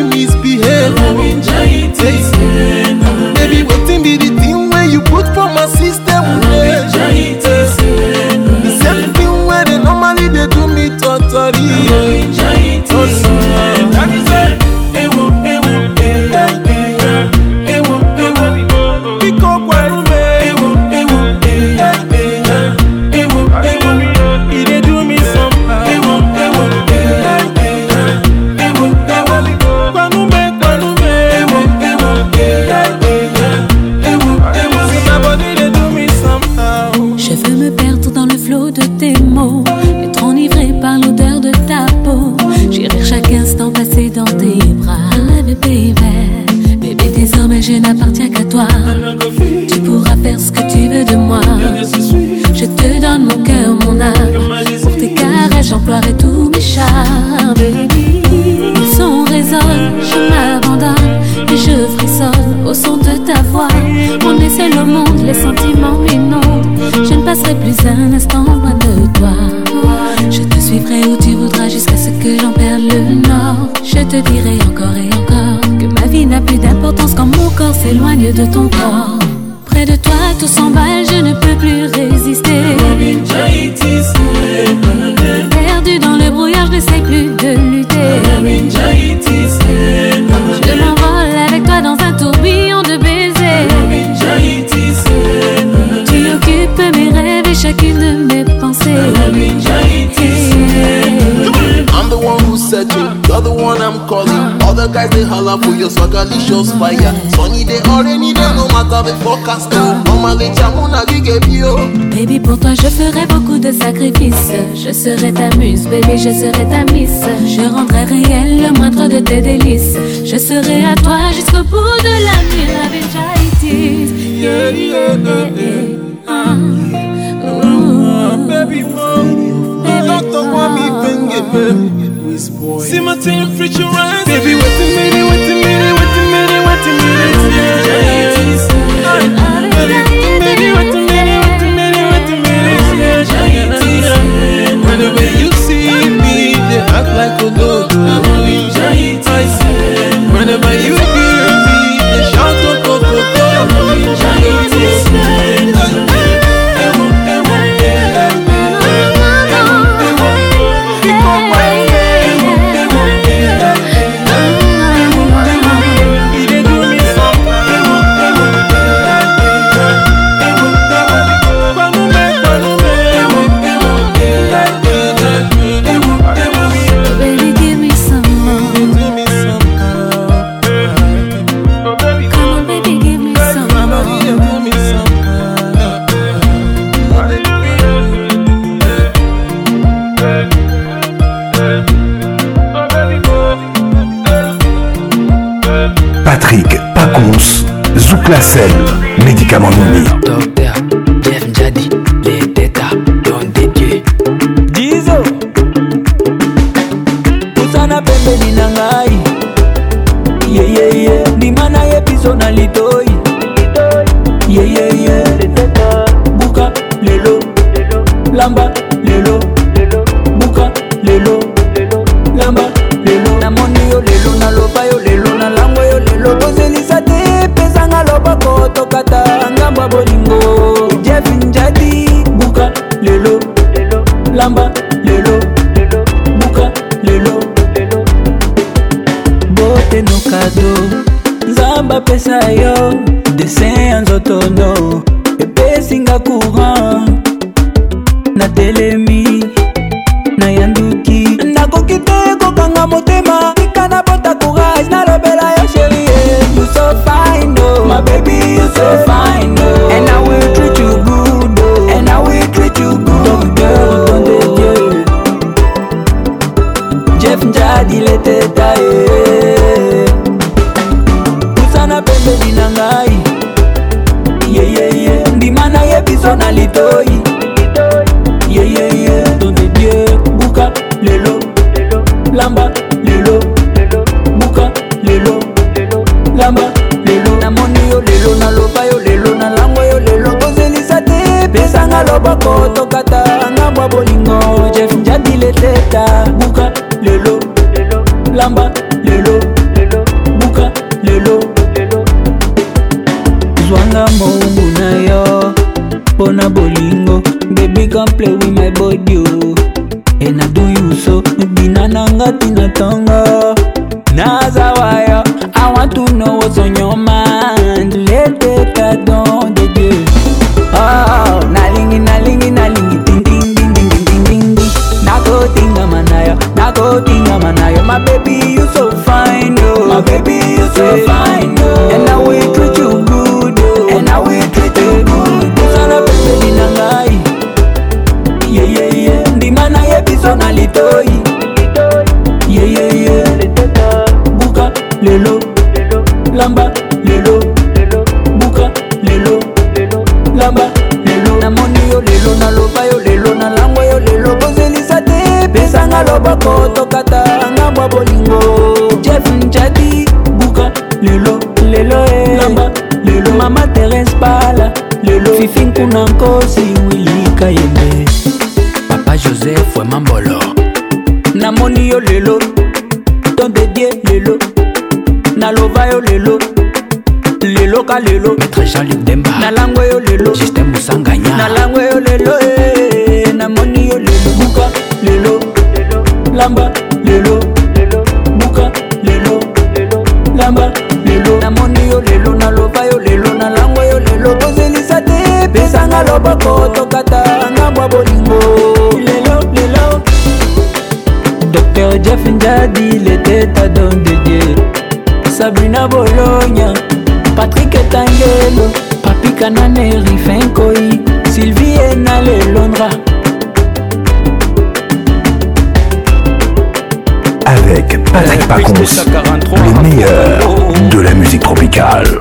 gloire et tous mes Ils Son résonne, je m'abandonne et je frissonne au son de ta voix. On est seul au monde, les sentiments inondent. Je ne passerai plus un instant loin de toi. Je te suivrai où tu voudras jusqu'à ce que j'en perde le nord. Je te dirai encore et encore que ma vie n'a plus d'importance quand mon corps s'éloigne de ton corps. Près de toi, tout s'emballe, je ne peux plus résister. perdu dans le brouillard, je n'essaye plus de lutter. Je m'envole avec toi dans un tourbillon de baisers. Tu occupes mes rêves et chacune de mes pensées. I'm the one who said you, you're the one I'm calling. Other guys they holla for your swagger, they shows fire. Sunny day or any day, no matter the forecast. Normally, mon navigue eh, bio. Baby, pour toi, je ferai beaucoup de sacrifices. Je serai ta muse, baby, je serai ta miss. Je rendrai réel le moindre de tes délices. Je serai à toi jusqu'au bout de la nuit, la vérité. Yeah, yeah, yeah, yeah. baby, mom, baby, don't want me, bang baby. this boy. See my temperature rise. Baby, wait a minute, wait a minute, wait a minute, wait a minute. When the way you see me, they act like a logo. scène, médicament unique. napesa yo jean-luk demba nalango yo lelo système mosanganya nalango yo lelo e eh. namoni yo lelo buka lelo lamba lelo buka lelo lamba lelo namoni yo lelo naloba yo lelo nalango yo lelo tozelisa te pesanga loboko tokata ngambwa bolingo lelo lelo docteur jeff njadi leteta don de dieu sabrina bologna patrik etangelo papi kanane rifin koi sylvie enale londra avec Patrick Pacons, le meilleur de la musique tropicale.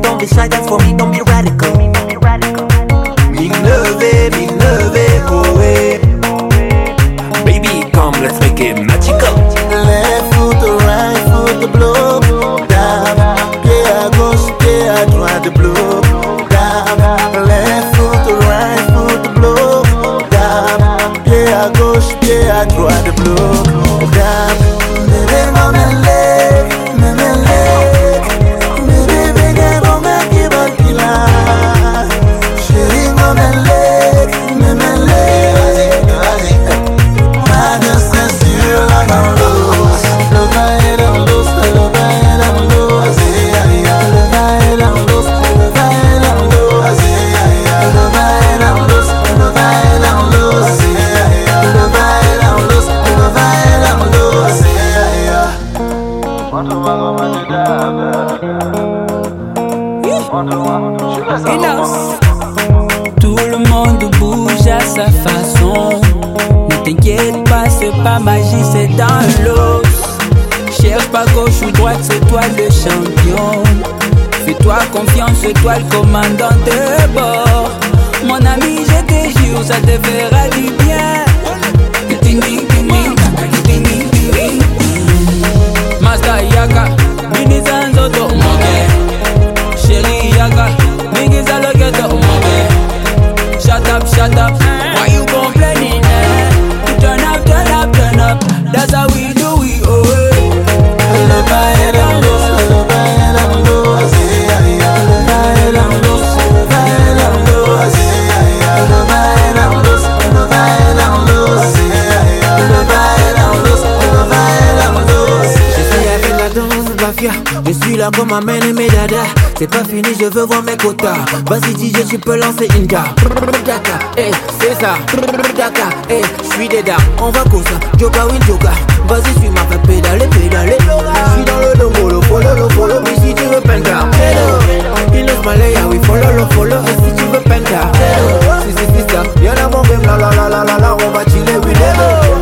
don't be shy, that's for me, don't be radical c'est toi le commandant de bord. Mon ami, je te jure, ça te fera du bien. Master Yaka, Mini Zanzoto, Moke. Chérie Yaka, Mingi Zalogeto, Moke. Shut up, shut up. Why you complaining? Eh? Turn up, turn up, turn up. That's how là comme Amène et mes dada. C'est pas fini, je veux voir mes quotas. Vas-y, DJ, tu peux lancer une gare. Daka, eh, c'est ça. Daka, eh, j'suis dards On va comme ça, Joka win Joka. Vas-y, suis ma fait pédale pédale. J'suis dans le domo, le follow, le follow. Mais si tu veux penda, hello. Il knows my layer, we follow, le follow. Et si tu veux penda, hello. Si, si, si, ça. Y'en a mon la la la la la la. On va chiller, we never.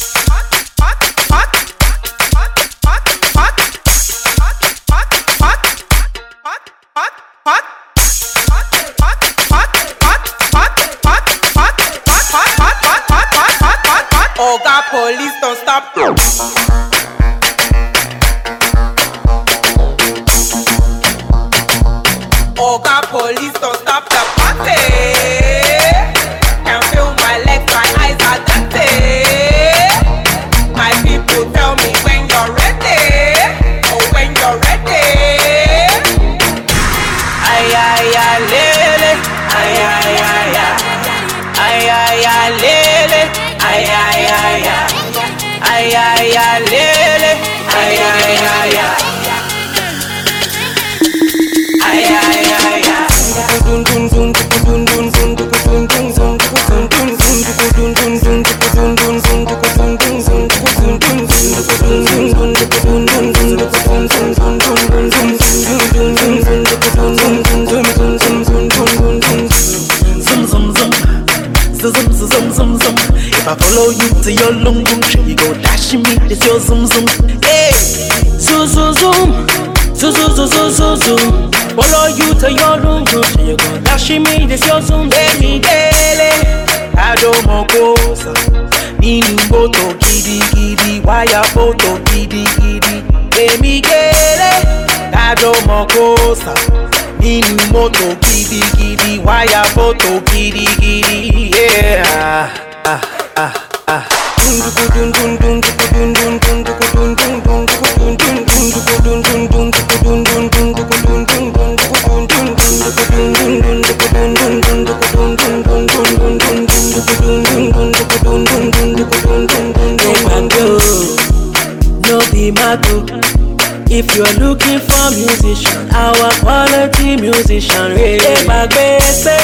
position. Ebagbese,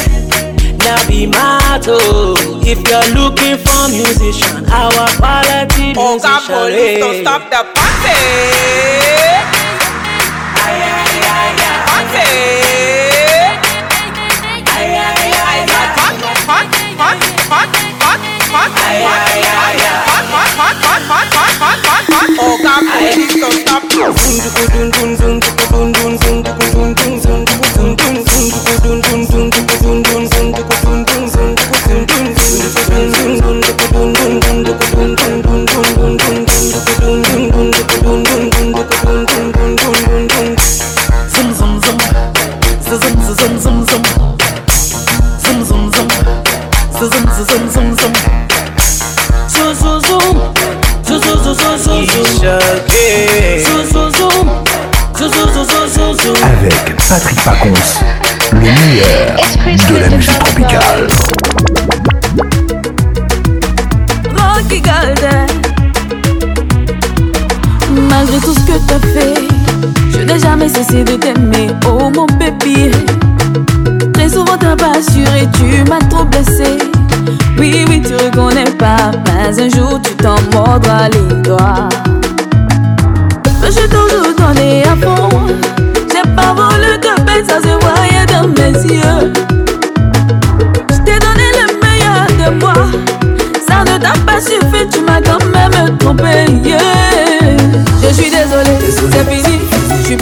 now be motto. If you're looking for musician, our quality musician. Oh God, police, don't stop the party. Party. Party, party, party, party, party, party, party, party. Oh God, police, don't stop.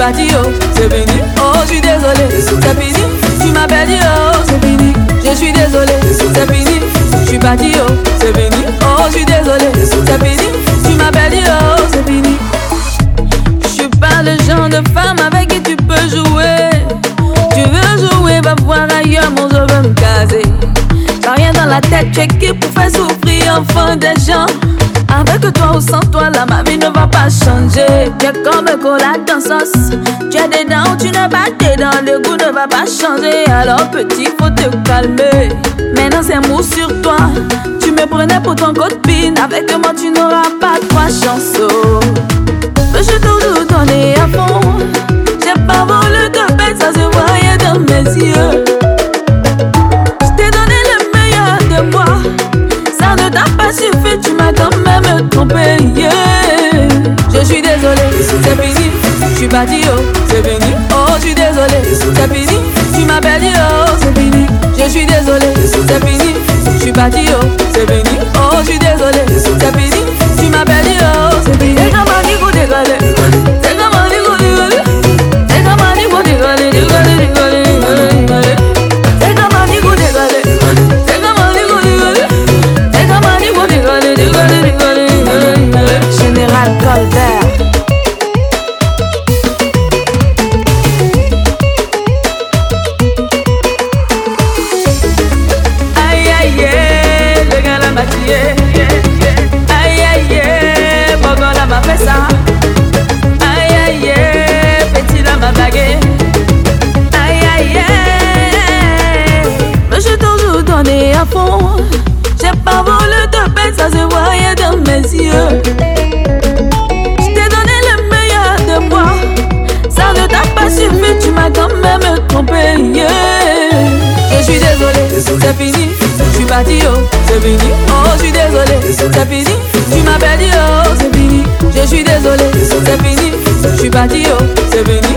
Oh. c'est fini. Oh, je suis désolé, c'est fini. Tu perdu, oh, c'est fini. Je suis désolé, c'est fini. Je suis parti, oh, c'est fini. Oh, je suis désolé, c'est fini. Tu m'appelles, oh, c'est fini. Je suis pas le genre de femme avec qui tu peux jouer. Tu veux jouer, va voir ailleurs, mon jeu veux me caser. T'as rien dans la tête, tu es qui pour faire souffrir enfin des gens. Avec toi ou sans toi, la ma vie ne va pas changer. Tu comme un cola dans ne va pas changer, alors petit, faut te calmer. Maintenant, c'est mou sur toi. Tu me prenais pour ton copine, avec moi, tu n'auras pas trois chansons Je tout nez à fond. J'ai pas voulu te perdre, ça se voyait dans mes yeux. Je t'ai donné le meilleur de moi. Ça ne t'a pas suffi, tu m'as quand même trompé. Je suis désolée, c'est fini. Je suis dire. oh. paradis, oh. c'est béni, oh, je suis désolé, c'est fini. c'est Oh, je suis désolé, c'est fini. Tu m'as m'appelles, oh, c'est fini. Je suis désolé, c'est fini. Je suis parti, oh, c'est fini.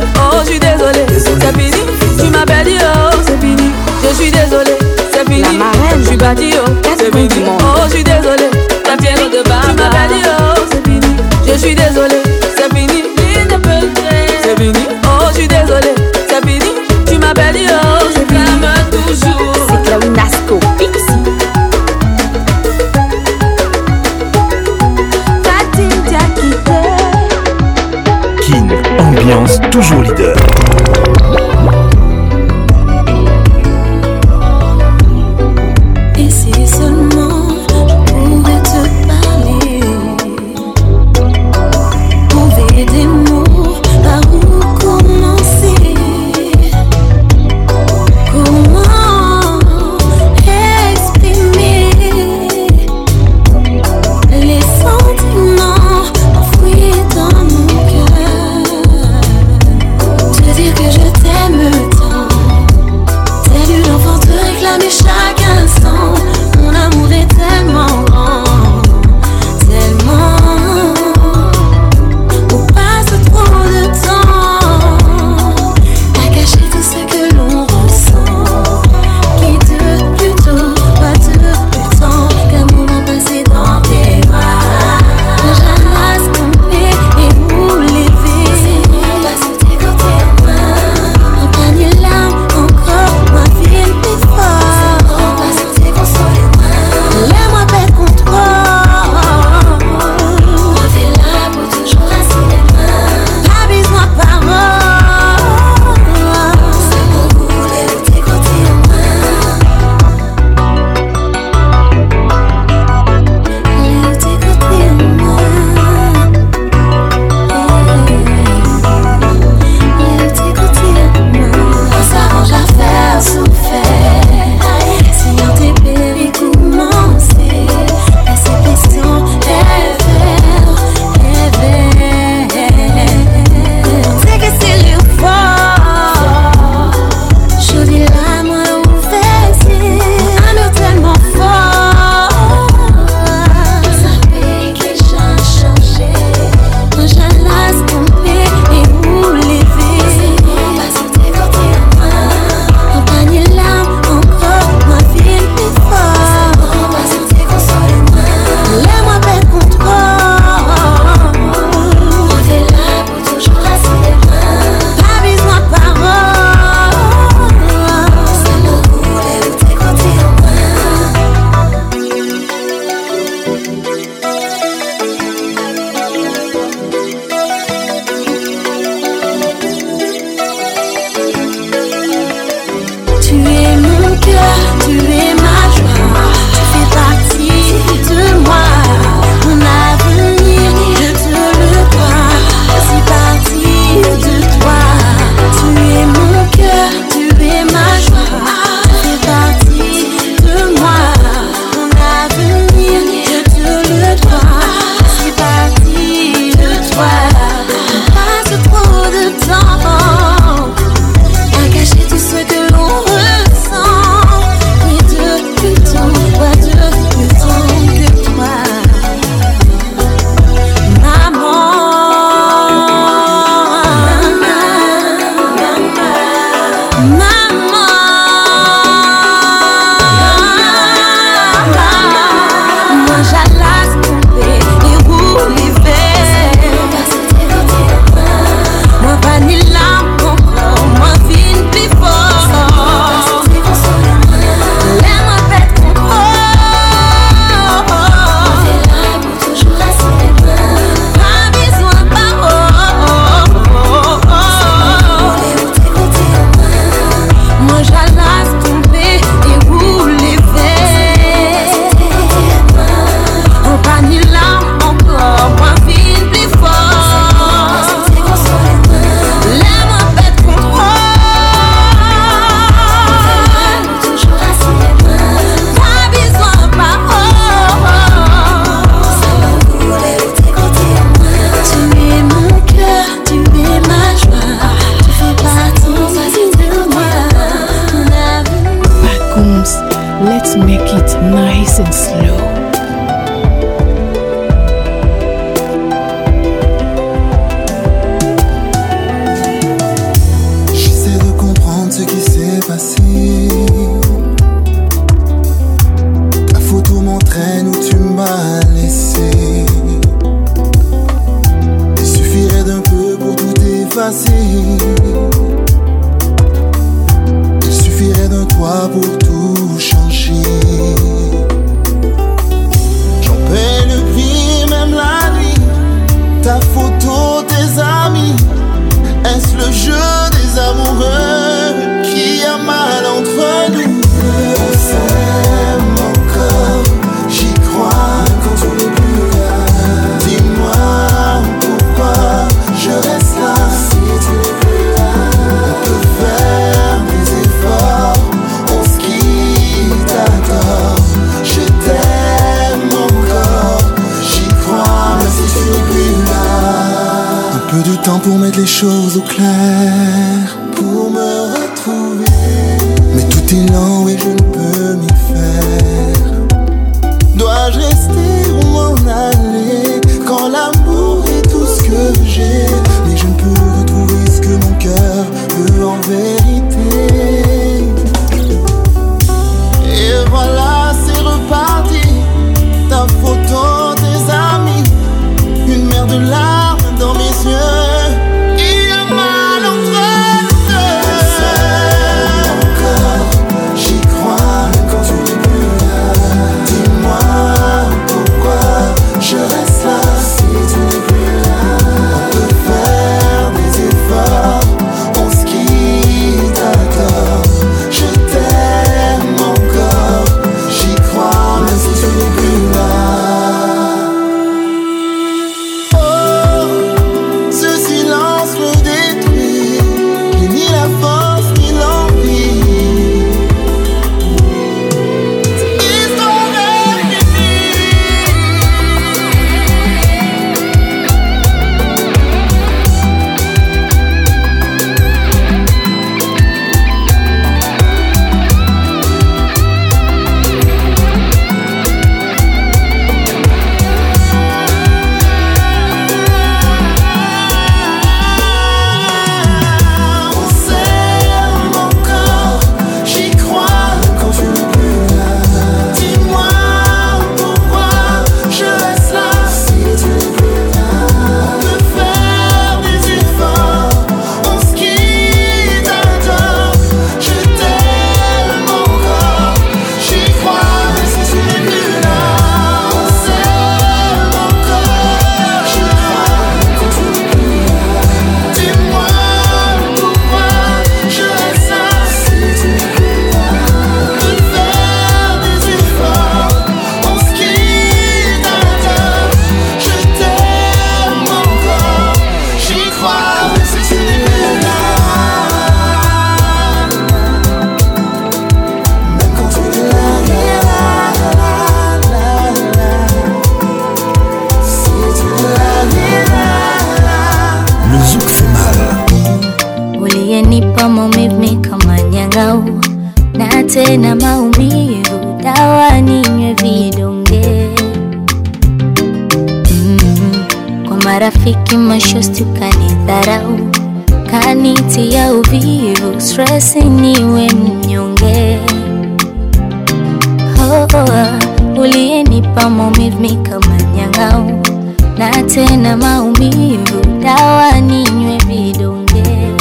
na maumivu, dawa ninywe vidonge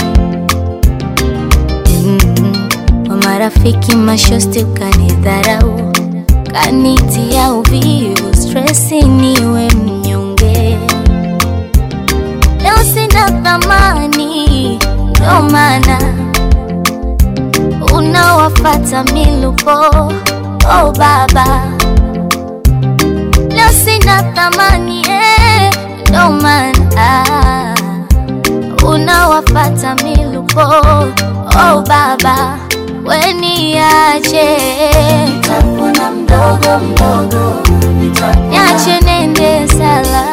mm. marafiki mashosti ukanidharau, kanitia uvivu, stresi niwe mnyonge. Leo sina thamani, ndo maana unawafata milupo. Oh baba, leo sina thamani eh no man ah, unawafata milupo oh baba weniache nitakuona mdogo mdogo nitakuona niache nende sala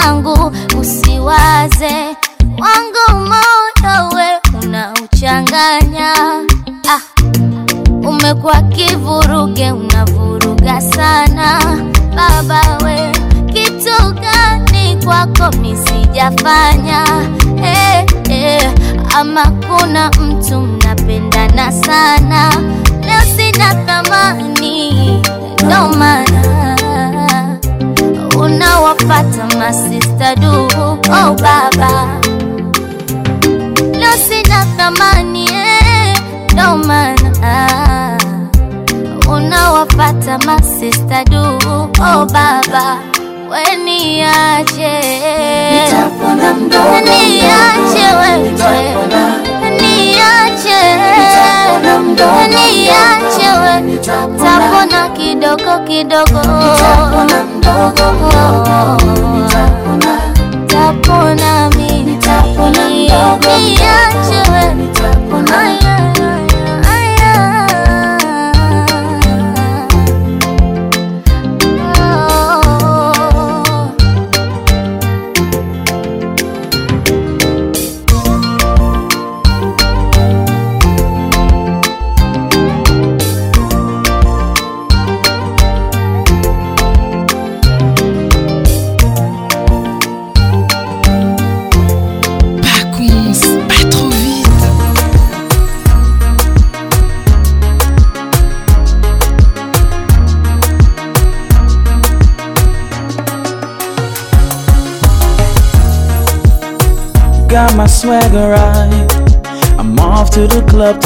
zangu usiwaze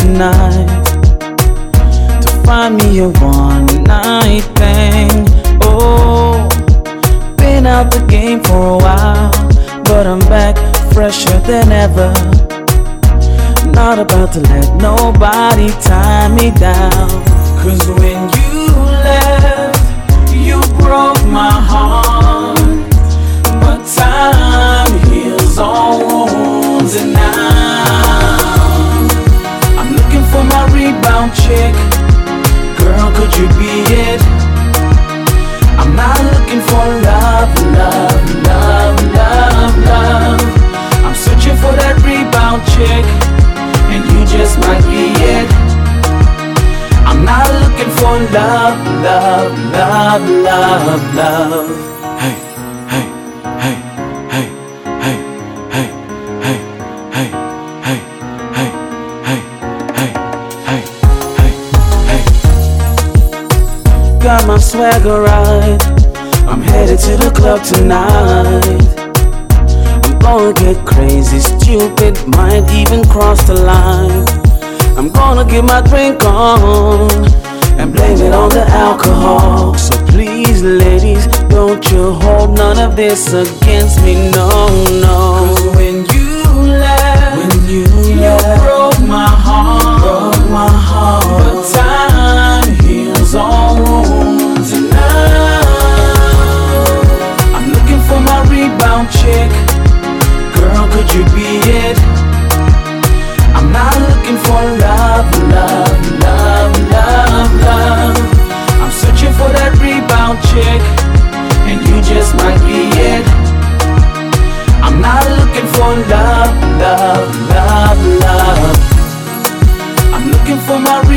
night to find me a one night thing. Oh, been out the game for a while, but I'm back fresher than ever. Not about to let nobody tie me down. Cause when you for love, love, love, love, love. I'm searching for that rebound chick, and you just might be it. I'm not looking for love, love, love, love, love. Hey, hey, hey, hey, hey, hey, hey, hey, hey, hey, hey, hey, hey, hey, hey. Got my swagger right to the club tonight. I'm gonna get crazy, stupid, might even cross the line. I'm gonna get my drink on and blame it on the alcohol. So please, ladies, don't you hold none of this against me, no, no.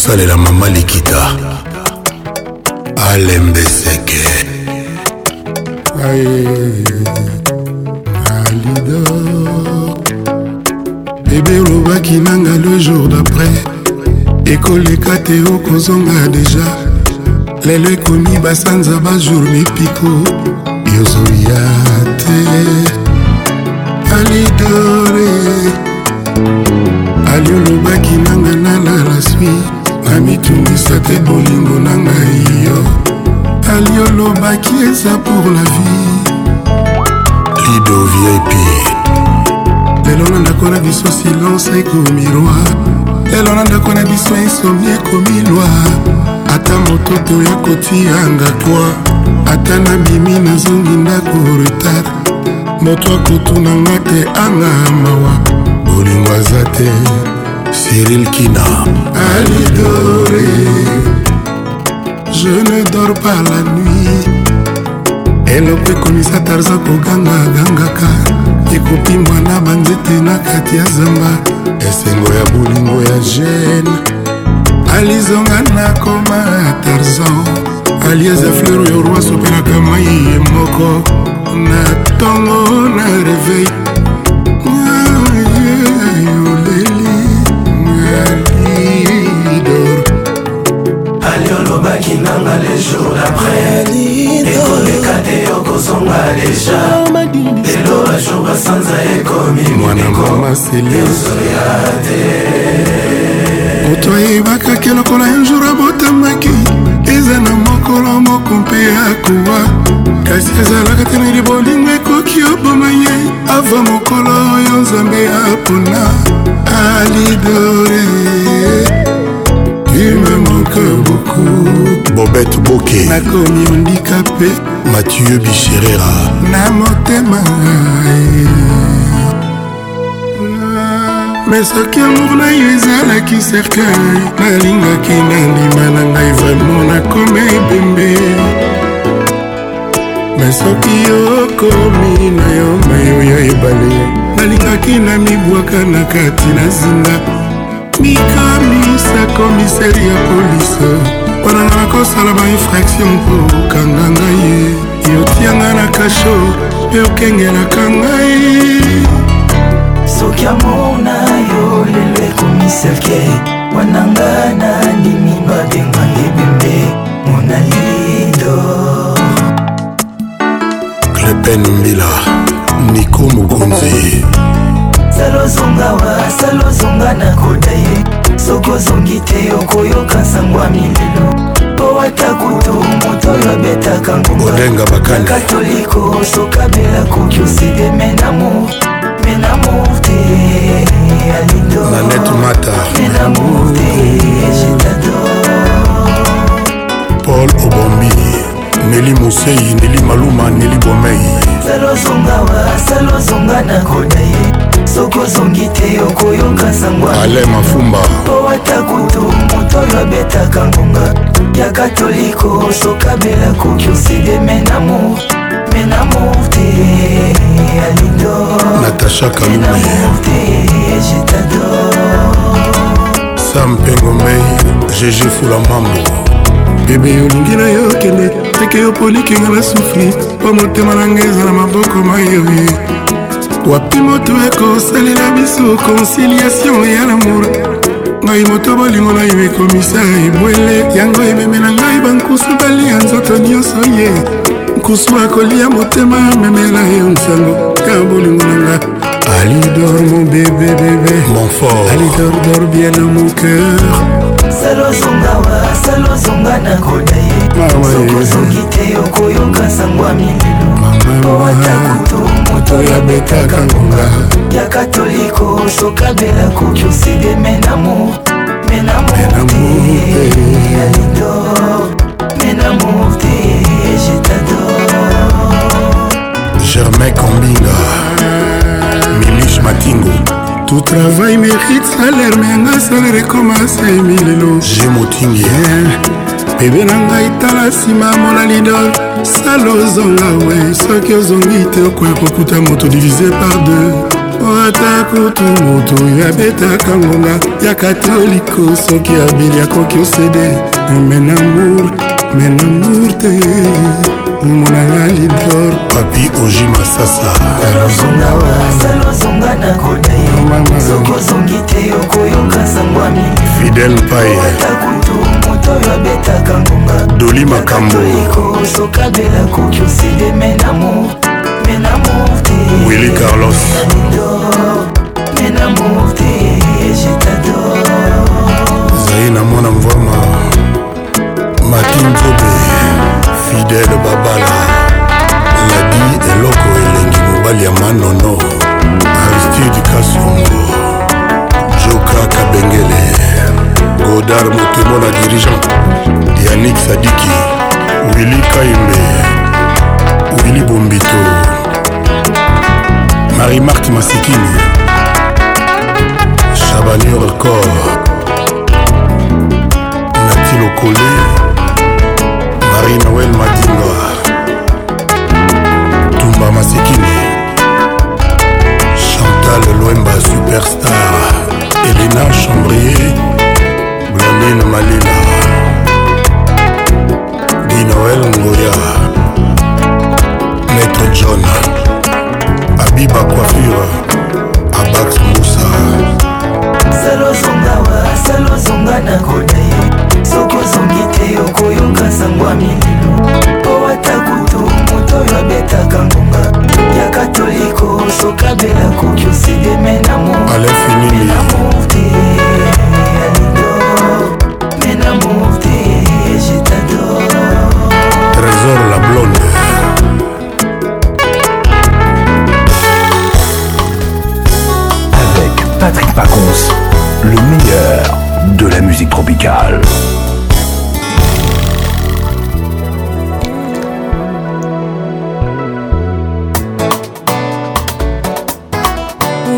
kosalela mama likita alembeseke alidor bebe olobaki nanga le jour d'après ekoleka te okozonga deja lelo ekomi basanza bajour mipiko yozoya te alidore ali olobaki nanga nana la suite amitungisa te bolingo na ngai yo ali olobaki eza pour la vie lido vip lelo na ndako na biso silence ekomi roi lelo na ndako na biso insomni ekomi loi ata moto toya kotianga toi ata na mimi nazongi ndako retard moto akotuna nga te anga mawa bolingo aza te Cyril Kina Ali doré Je ne dors pas la nuit eloko ekomisa tarza koganga agangaka ekopi mwana banzete na kati ya zamba esengo ya bolingo ya gene alizonga nakoma tarzan aliese fleur oyo rwaso opelaka mai ye moko na ntongo na reveil okinanga les jours d'après ekoleka te okozonga deja lelo bajour basanza ekomi mibikoezoya te moto ayebakaki lokola ya jour abotamaki eza na mokolo moko mpe akowa kasi ezalaka te neli bolingo ekoki oboma ye ava mokolo oyo nzambe apona alidore ume moko bakoute bobete boke nakomi ondikape mathieu bicherera na motema me soki amour na yo ezalaki cercueil nalingaki nandima na ngai vraimen nakoma ebembe me soki yokomi na yo mayo ya ebale nalingaki na mibwaka na kati na zinga mikamisa komiseri ya polise mpona nga nakosala bainfraction kokanga ngai ye yotianga na kasho mpe okengelaka ngai soki amona yo lelo ekomiselke wananga nandimi babenga ebembe monalido clepen mbila niko mokonzi asalozonga wa asalozonga nakota ye soki ozongi te okoyoka sango ya milelo po ata kutu moto oyo abetaka ngongakatoliko sokabela koki osede menamo menamo te alindomenamo te jetado paul obombi neli mosei neli maluma neli bomei salozonga wa salozonga nakota ye soki ozongi te okoyoka sangwaale mafumba po ata kutu moto oyo abetaka ngonga ya katoliko sokabela koki oside menamour menamour te alindo natasha kalumenamour te jetador sam pengomei gg fulamambo bebe olingi na yo kende teke yo polikinga na sufri mpo motema na ngai ezala maboko mayoye wapi moto ekosalela biso conciliation ya lamour ngai moto bolingo na yo ekomisa ebwele yango ememela ngai bankusu balia nzoto nyonso ye nkusu akolia motema memela yo nsango ya bolingo na nga alidor mon bébé bébé mon fort alidor dor bien dans mon cœur salozongawa salozonga nakoda ah ye sokozongi te okoyoka sango ya milelo owata kutu bato ya betaka ngonga ya katoliko sokabela koki oside menamo menamorte alidor menamorte jetador germain combinga milis matingo tout travail mérite salaire menga salaire ekoma semilelo jemotingie eh. bebe na ngai tala nsima molali do sala ozonga we soki ozongi te okoya kokuta moto divise par deux ata kutu moto oyo abetaka ngonga ya katoliko soki abeli akoki osede menamour menamour te monanga lidor papi oji masasa fidel paye babetaka ngonga doli makambo ekosokabela koki oside menamo menamo te willi carlos menamo te jetador zai na mwana mvama makinkobe fidele babala ladi eloko elengi mobali ya manono aristide kasongo joka kabengele godar motemo na dirigant yanik sadiki wili kaimbe wili bombito marie mart masikini chabanior cor natilokole marie noel madinga tumba masikini chantal loemba superstar elena chambrier caroline malina dinoel ngoya maître john abiba coiffure abax musa salozongawa salozonga na koda ye soki ozongi te okoyoka sango ya mililo po ata kutu moto oyo abetaka ngonga ya katoliko sokabela koki osideme na mo alafinini Trésor la blonde. Avec Patrick Pacons, le meilleur de la musique tropicale.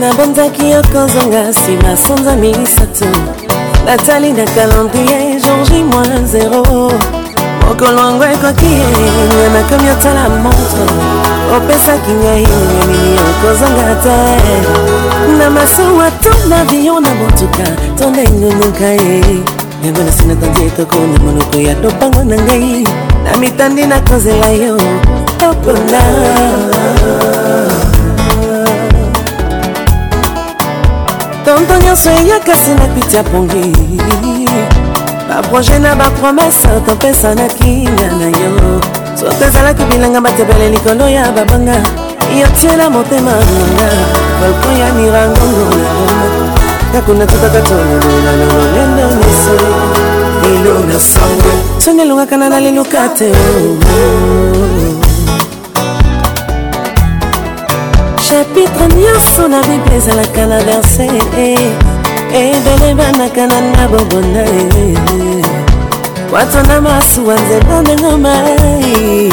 nabonzaki yokozonga sans sanza misato batali na kalendrie jorgi moi zero mokolo yango ekoki nga nakomi otala montre opesaki ngai nini okozanga te na masuwa to na avion na motuka to nde ngunguka ye yango na sina tandi etoko na monoko ya lopango na ngai na mitandi nakozela yo opona ntanto nyonso eyaka nsina piti ya pongi baproje na bapromese topesa na kina na yo soto ezalaki bilanga batebele likolo ya babanga yotiela motema nanga balkon ya mirangongo na roma kakuna tutaka tololola lololendo nyonso elo na sango soni elongaka na naliluka te bachapitre nyonso na bible ezalaka na verse eh, eh, ebele banaka na na bobona wato na masuwa nzela nango mai eh,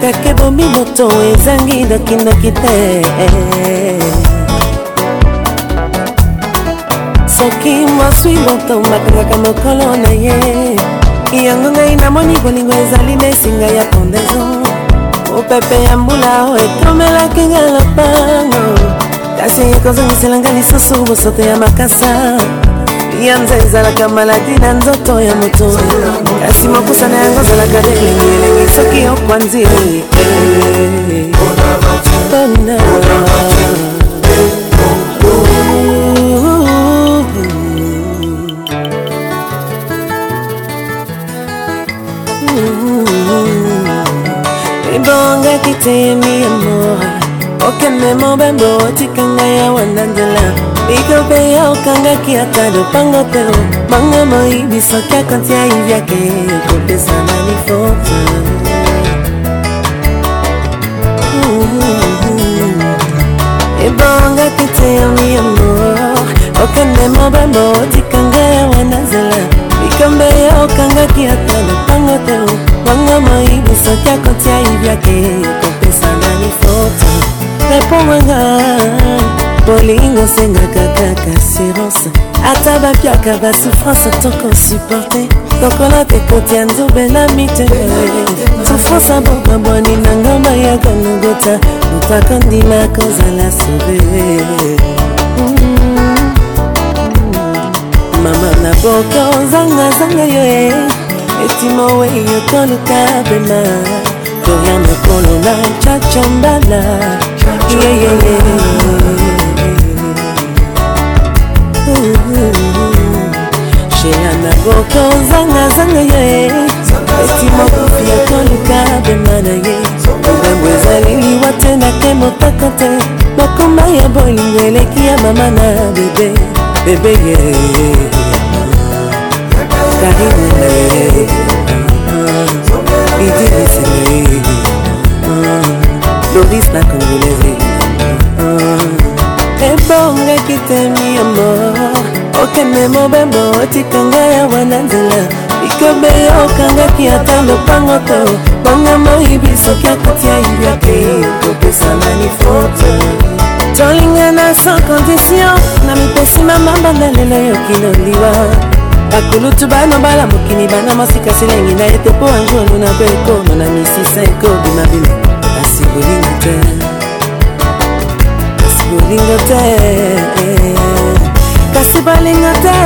kaka ebomi moto ezangi nokindoki te soki mwaswi moto bakangaka mokolo na ye yango ngai namoni bolingo ezali na esinga ya pondaison mopepe ya mbula oyo ekomelaki nga lopango kasi ekozongiselanga lisusu bosoto ya makasa yanza ezalaka maladi na nzoto ya moto kasi mokusa na yango ezalaka de elengi elengi soki okwanzi kitemi amor okenema obembo otikanga ya wanandela bikope ya okangaki ata lopango te manga moyibi soki akanti ayibiaki ekopesa na lifoto ebongaki teyami amor okenema obembo otikanga ya wananzela bikombe ya okangaki ata lopango te bango moyibi soki akoti ayibia te kopesa na lifoto reponganga bolingo osengaka kaka assurance ata bapiaka basouffrance toko supporte lokola tekoti ya nzube na mite souffrance abokabwani nanga mayaka nogota moto akondima kozala sauve mama na boko zangazanga yo e estima oyo toluka pema toya mokolo na chacho mbala yeyeye shela na bokozangazanga ye estima kofia toluka pema na ye obembo ezali liwa te nake motaka te makoma ya bolingo eleki ya mama na bebe bebe ye yeah. karibu na yeye idiliseme doris la congolaise ebongaki temi amor okende mobembo otikanga yawa na nzela likobe yo okangaki ata lopango to bonga moyibi soki akotia ibiake kopesana lifoto tolingana sans condition na mipesi mamamba na lelo yoki loliwa bakulutu bana bala mokili bana masika silengi na ete mpo anjolu na bekoma na misisa ekobimabima kasi bolingo te kasi bolingo te kasi balingo te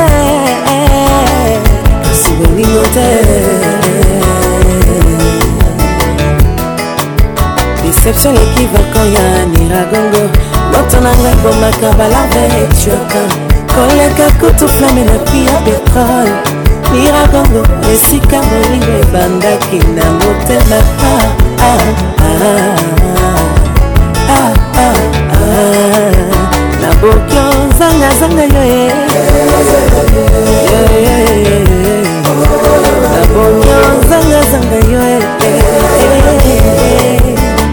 kasi bolingo te deception eki vakan ya miragongo moto na ngai bomaka balarve etuaka koleka kutu flame na pi ya petrole miragongo esika molingo ebandaki na motema ah, ah, ah, na bokio zangazanga yo eh. na bokio zangazanga yo eh.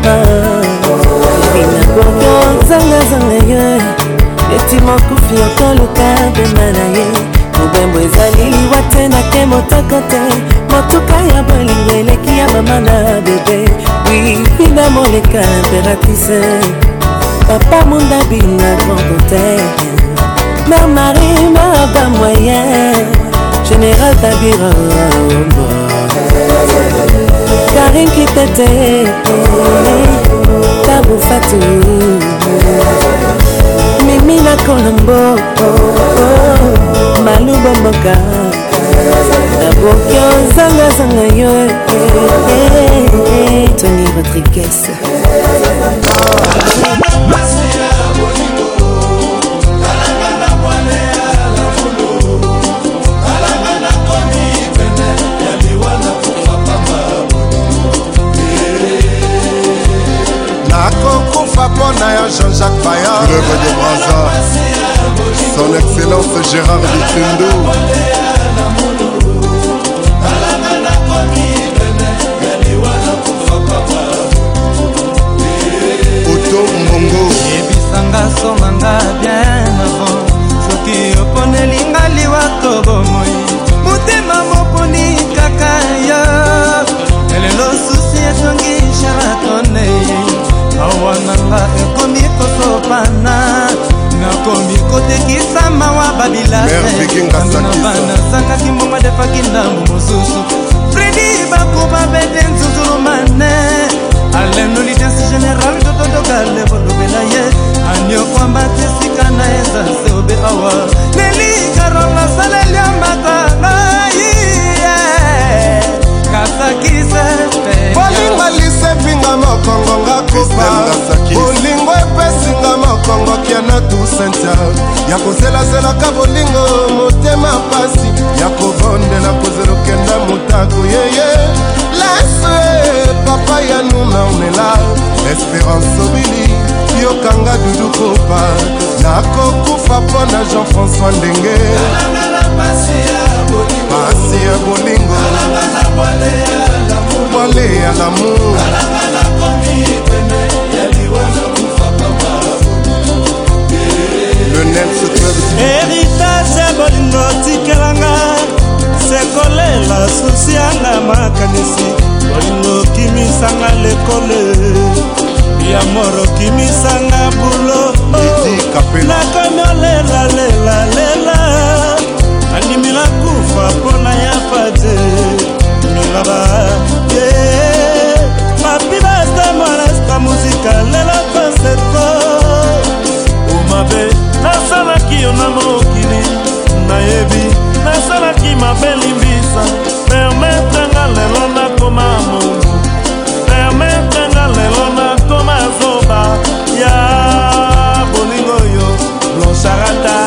na bokio zangazanga yo eh. eti mokufi okoluka pema na ye mobembo ezali liwa te nake motoko te motuka ya bolingo eleki ya mama na bebe wifi na moleka imperatrise papa mondabi na grand hotel mer marie maba moyen général tabira karin kitete tabufatu amina kolombo maluba mboka naboki ozangazanga yo eh, eh, eh, tony rodriguez mona ya jean-jacques paya greve de braza son excellence gérard bitindu oto mbongo yebisanga songanga bien nanga ekomi kosopana nakomi kotekisa mawa babilaseabana sangaki mbongwa defaki ndambu mosusu fredi bakuba bete nzuzulumane alenolitensi general tototokalebodobela ye aniokwamba tesika na eza seobe awa nelikarola saleliambatana ye kasakise bolimali esevinga mokongo nga kopa bolingo epesinga mokongo kiana tusentia ya koselaselaka bolingo motema pasi ya kobondela kozelokenda motaku yeye lese papa ya nuna onela espérance obili yokanga dudu kopa nakokufa mpo na jean-françois ndenge pasi ya bolingo voilé à l'amour le net héritage ya bolingo tikelanga sekolela susi yanga makanisi bolingo kimisanga lekole ya moro kimisanga bulo nakomi olela lela lela nandimila kufa mpo na ya fade milaba na muzika lelo konsepo omabe nasalaki yo na mokili nayebi nasalaki mabe limbisa permetranga lelo nakoma mondu permetranga lelo nakoma zoba ya bolingo yo blancharata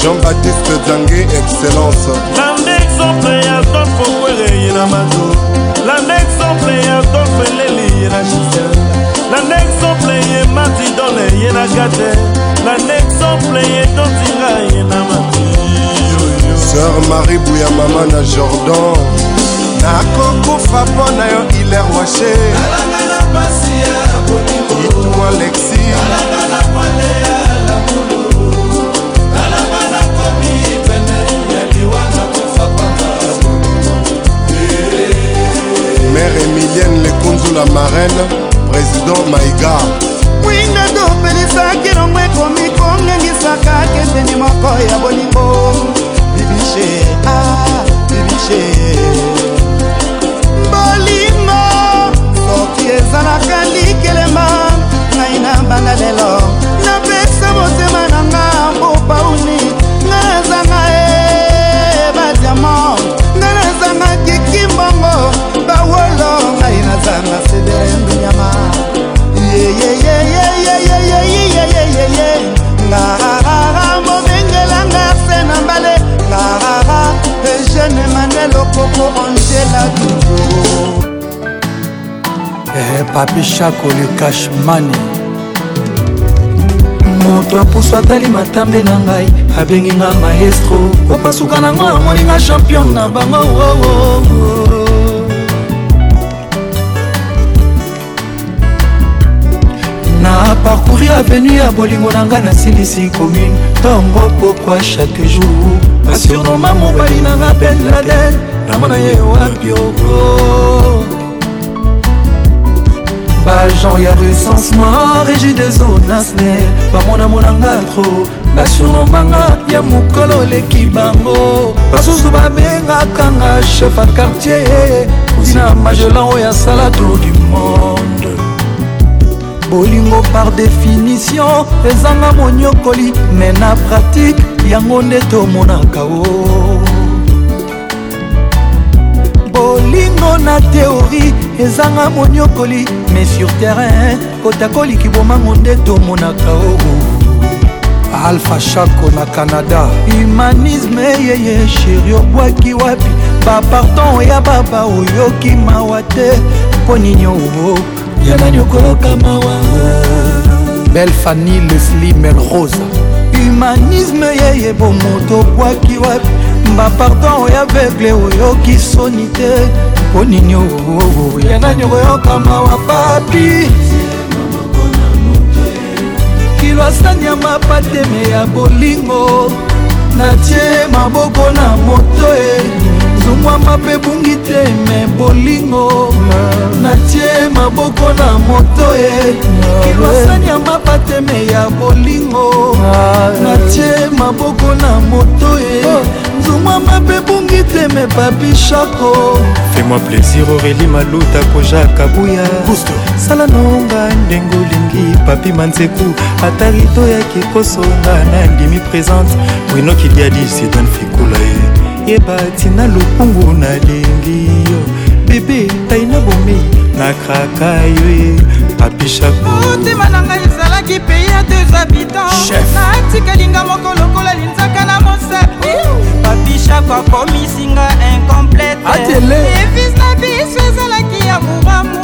jean-baptiste zange excellence lande exemple ya dolfe okwere ye na mato lande exemple ya dolfe leli ye na gisel exemple ye matindole ye na gate na exemple ye dotira ye na mati sœur marie buya mama na jordan nakokufa mpo na yo iler washe itu alexi mère emilienne lekunzu la marraine président maiga winga topelisaki longo ekomi kongengisaka keseni moko ya bolingo bibishe a ah, bibishe bolingo soki ezalaka likelema ngai na banda lelo napesa motema na ngaaaa mobengelanga se na mbale ngaaaa eugene manel okoko angela dudu e, papi shako le cashmani moto apusu atali matambe na ngai abengi nga maestro opasuka nango amoninga champion na bango oh, oh, oh. parcouri avenu ya bolingo na ngai nasilisi commune ntongo pokwa chaque jour basurnoma mobali na nga ben laden namona ye wapi oko bagen ya recensement régi des onasne bamonamonanga tro basurnomanga ya mokolo oleki bango basusu babengakanga chef a quartier ozina magelan oyo asala tour du monde bolingo par définition ezanga monyokoli me na pratike yango nde tomonaka o bolingo na teori ezanga monyokoli me sur terrain kotakoliki bomango nde tomonaka o alpha shako na canada humanisme yeye sheri obwaki wapi bapardon ya baba oyoki mawa te mpo nini oo yebani okoloka mawa belle fanny lesli melrose humanisme yeye bomoto obwaki wapi bapardon oyo aveugle oyoki soni te mpo nini yanani okoyoka mawa papi kilo asani ya mapateme ya bolingo natie maboko na moto e sungwama mpe bungi te me bolingo natie maboko na moto ye kilwasani ya mapateme ya bolingo natie maboko na moto ye nzungwama mpe bungi te me papi shako fais-moi plaisir aurélie maluta kojaka buya sala nonga ndenge olingi papi manzeku ata rito yaki kosonga na ndimi présente winokidiadi sidan fikula ye yeba tina lokungu nalingi yo bebe tai na bomei nakraka yo e apishakomotima na ngai ezalaki pei ya deux habitants natikalinga moko lokola linzaka na mosapi papishako akomisinga incomplete evis na biso ezalaki ya mobamu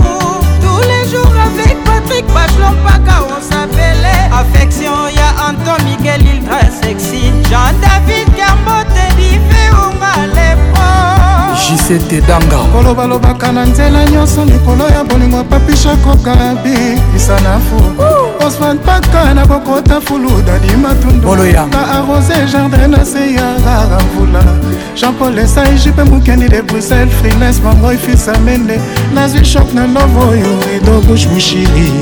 tous les jours avec patrik bachelon mpaka on sapele affection ya anton miguel ildra sexy jean david kambote dive jisete danga kolobalobaka na nzela nyonso likolo ya bolingo papishakokarabi isa na fu osman paka na kokota fulu dadi matunduna arose jardin na se ya rara mvula jean-paul esai jipe mokendi de bruxelles frines mangoi fisa mende nazwi shok na love oyo rido bush mushiri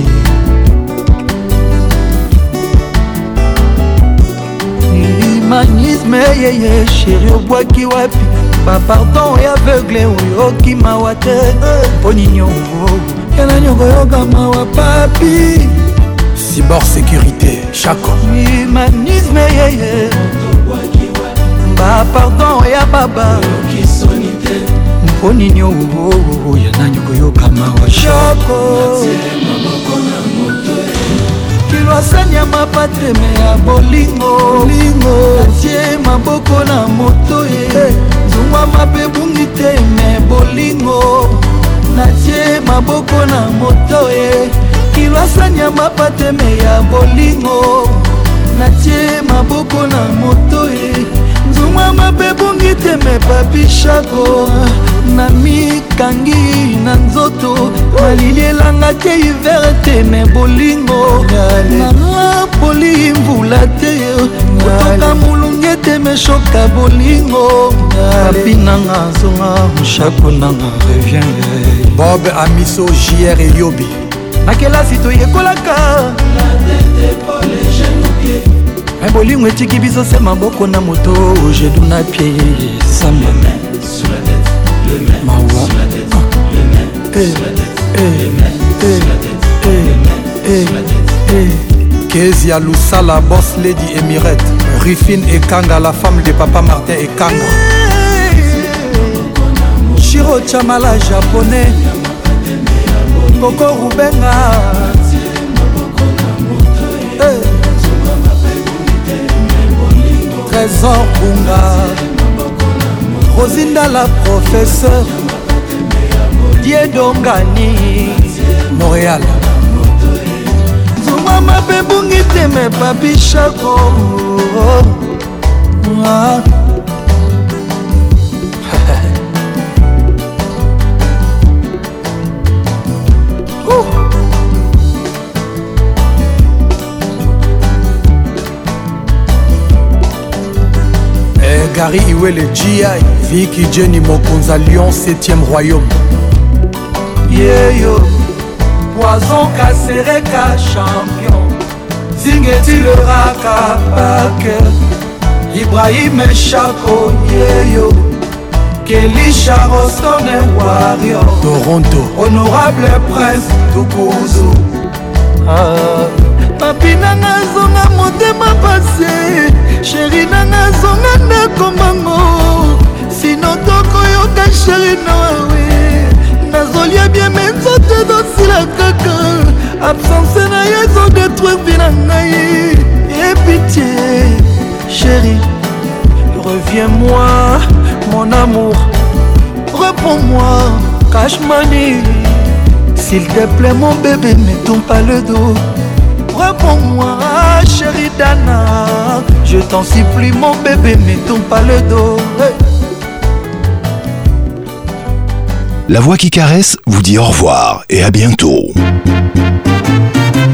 imani ismeyeye sheri obwaki wapi bapardon ya aveugle oyo okimawa te mpo eh. nini ongo yana nyongo yokamawa papi cibor sécurité chako humanisme yeye bapardon ya baba mpo nini owo yana nyongo yokamawa chako mokilo asani ya mapatreme ya bolingo atie maboko na moto ye zungwa mabe bungi te me bolingo natie maboko na moto ye kilo asani ya mapatreme ya bolingo natie maboko na moto ye nzungwa mabe bungi te me babishako na mikangi na nzoto malili elanga te hiver te me bolingo napoli mvula te kotoka molungi ete meshoka bolingo papi nanga zonga moshapo nanga reviendre bob amiso jr eyobi na kelasi toyekolaka me bolingo etiki biso se maboko na moto jedu na pie samba kezia lusala bos lady emirate rifine ekanga la femme de papa martin ekanga chiro chamala japonais koko rubenga trésor bunga rosindala professeur didie dongani montréal zumama mpe bungi teme babishako eh, Gary Iwele G.I. Vicky Jenny Mokonza Lyon 7e Royaume yeyo poison kasereka champion zingetileraka pake ibrahime chako yeyo kelisha rostone wario toronto honorable prince tukuzu mapina ah. nazonga motema pase sheri na nazonga ndako mbango sino tokoyoka sheri noawe nazolia bieme nzoto ezosila kaka absence na ye ezodetruire vi na ngai epitie chéri reviens-moi mon amour reprends-moi cashmani s'il te plaît mon bébé ne tombe pas le dos reprends-moi chéri dana je t'en supplie mon bébé ne tombe pas le dos hey. La voix qui caresse vous dit au revoir et à bientôt.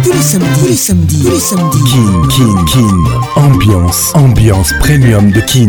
Tous les samedis, tous les samedis, tous les samedis. Kin, Kin, Kin. Ambiance, ambiance premium de Kin.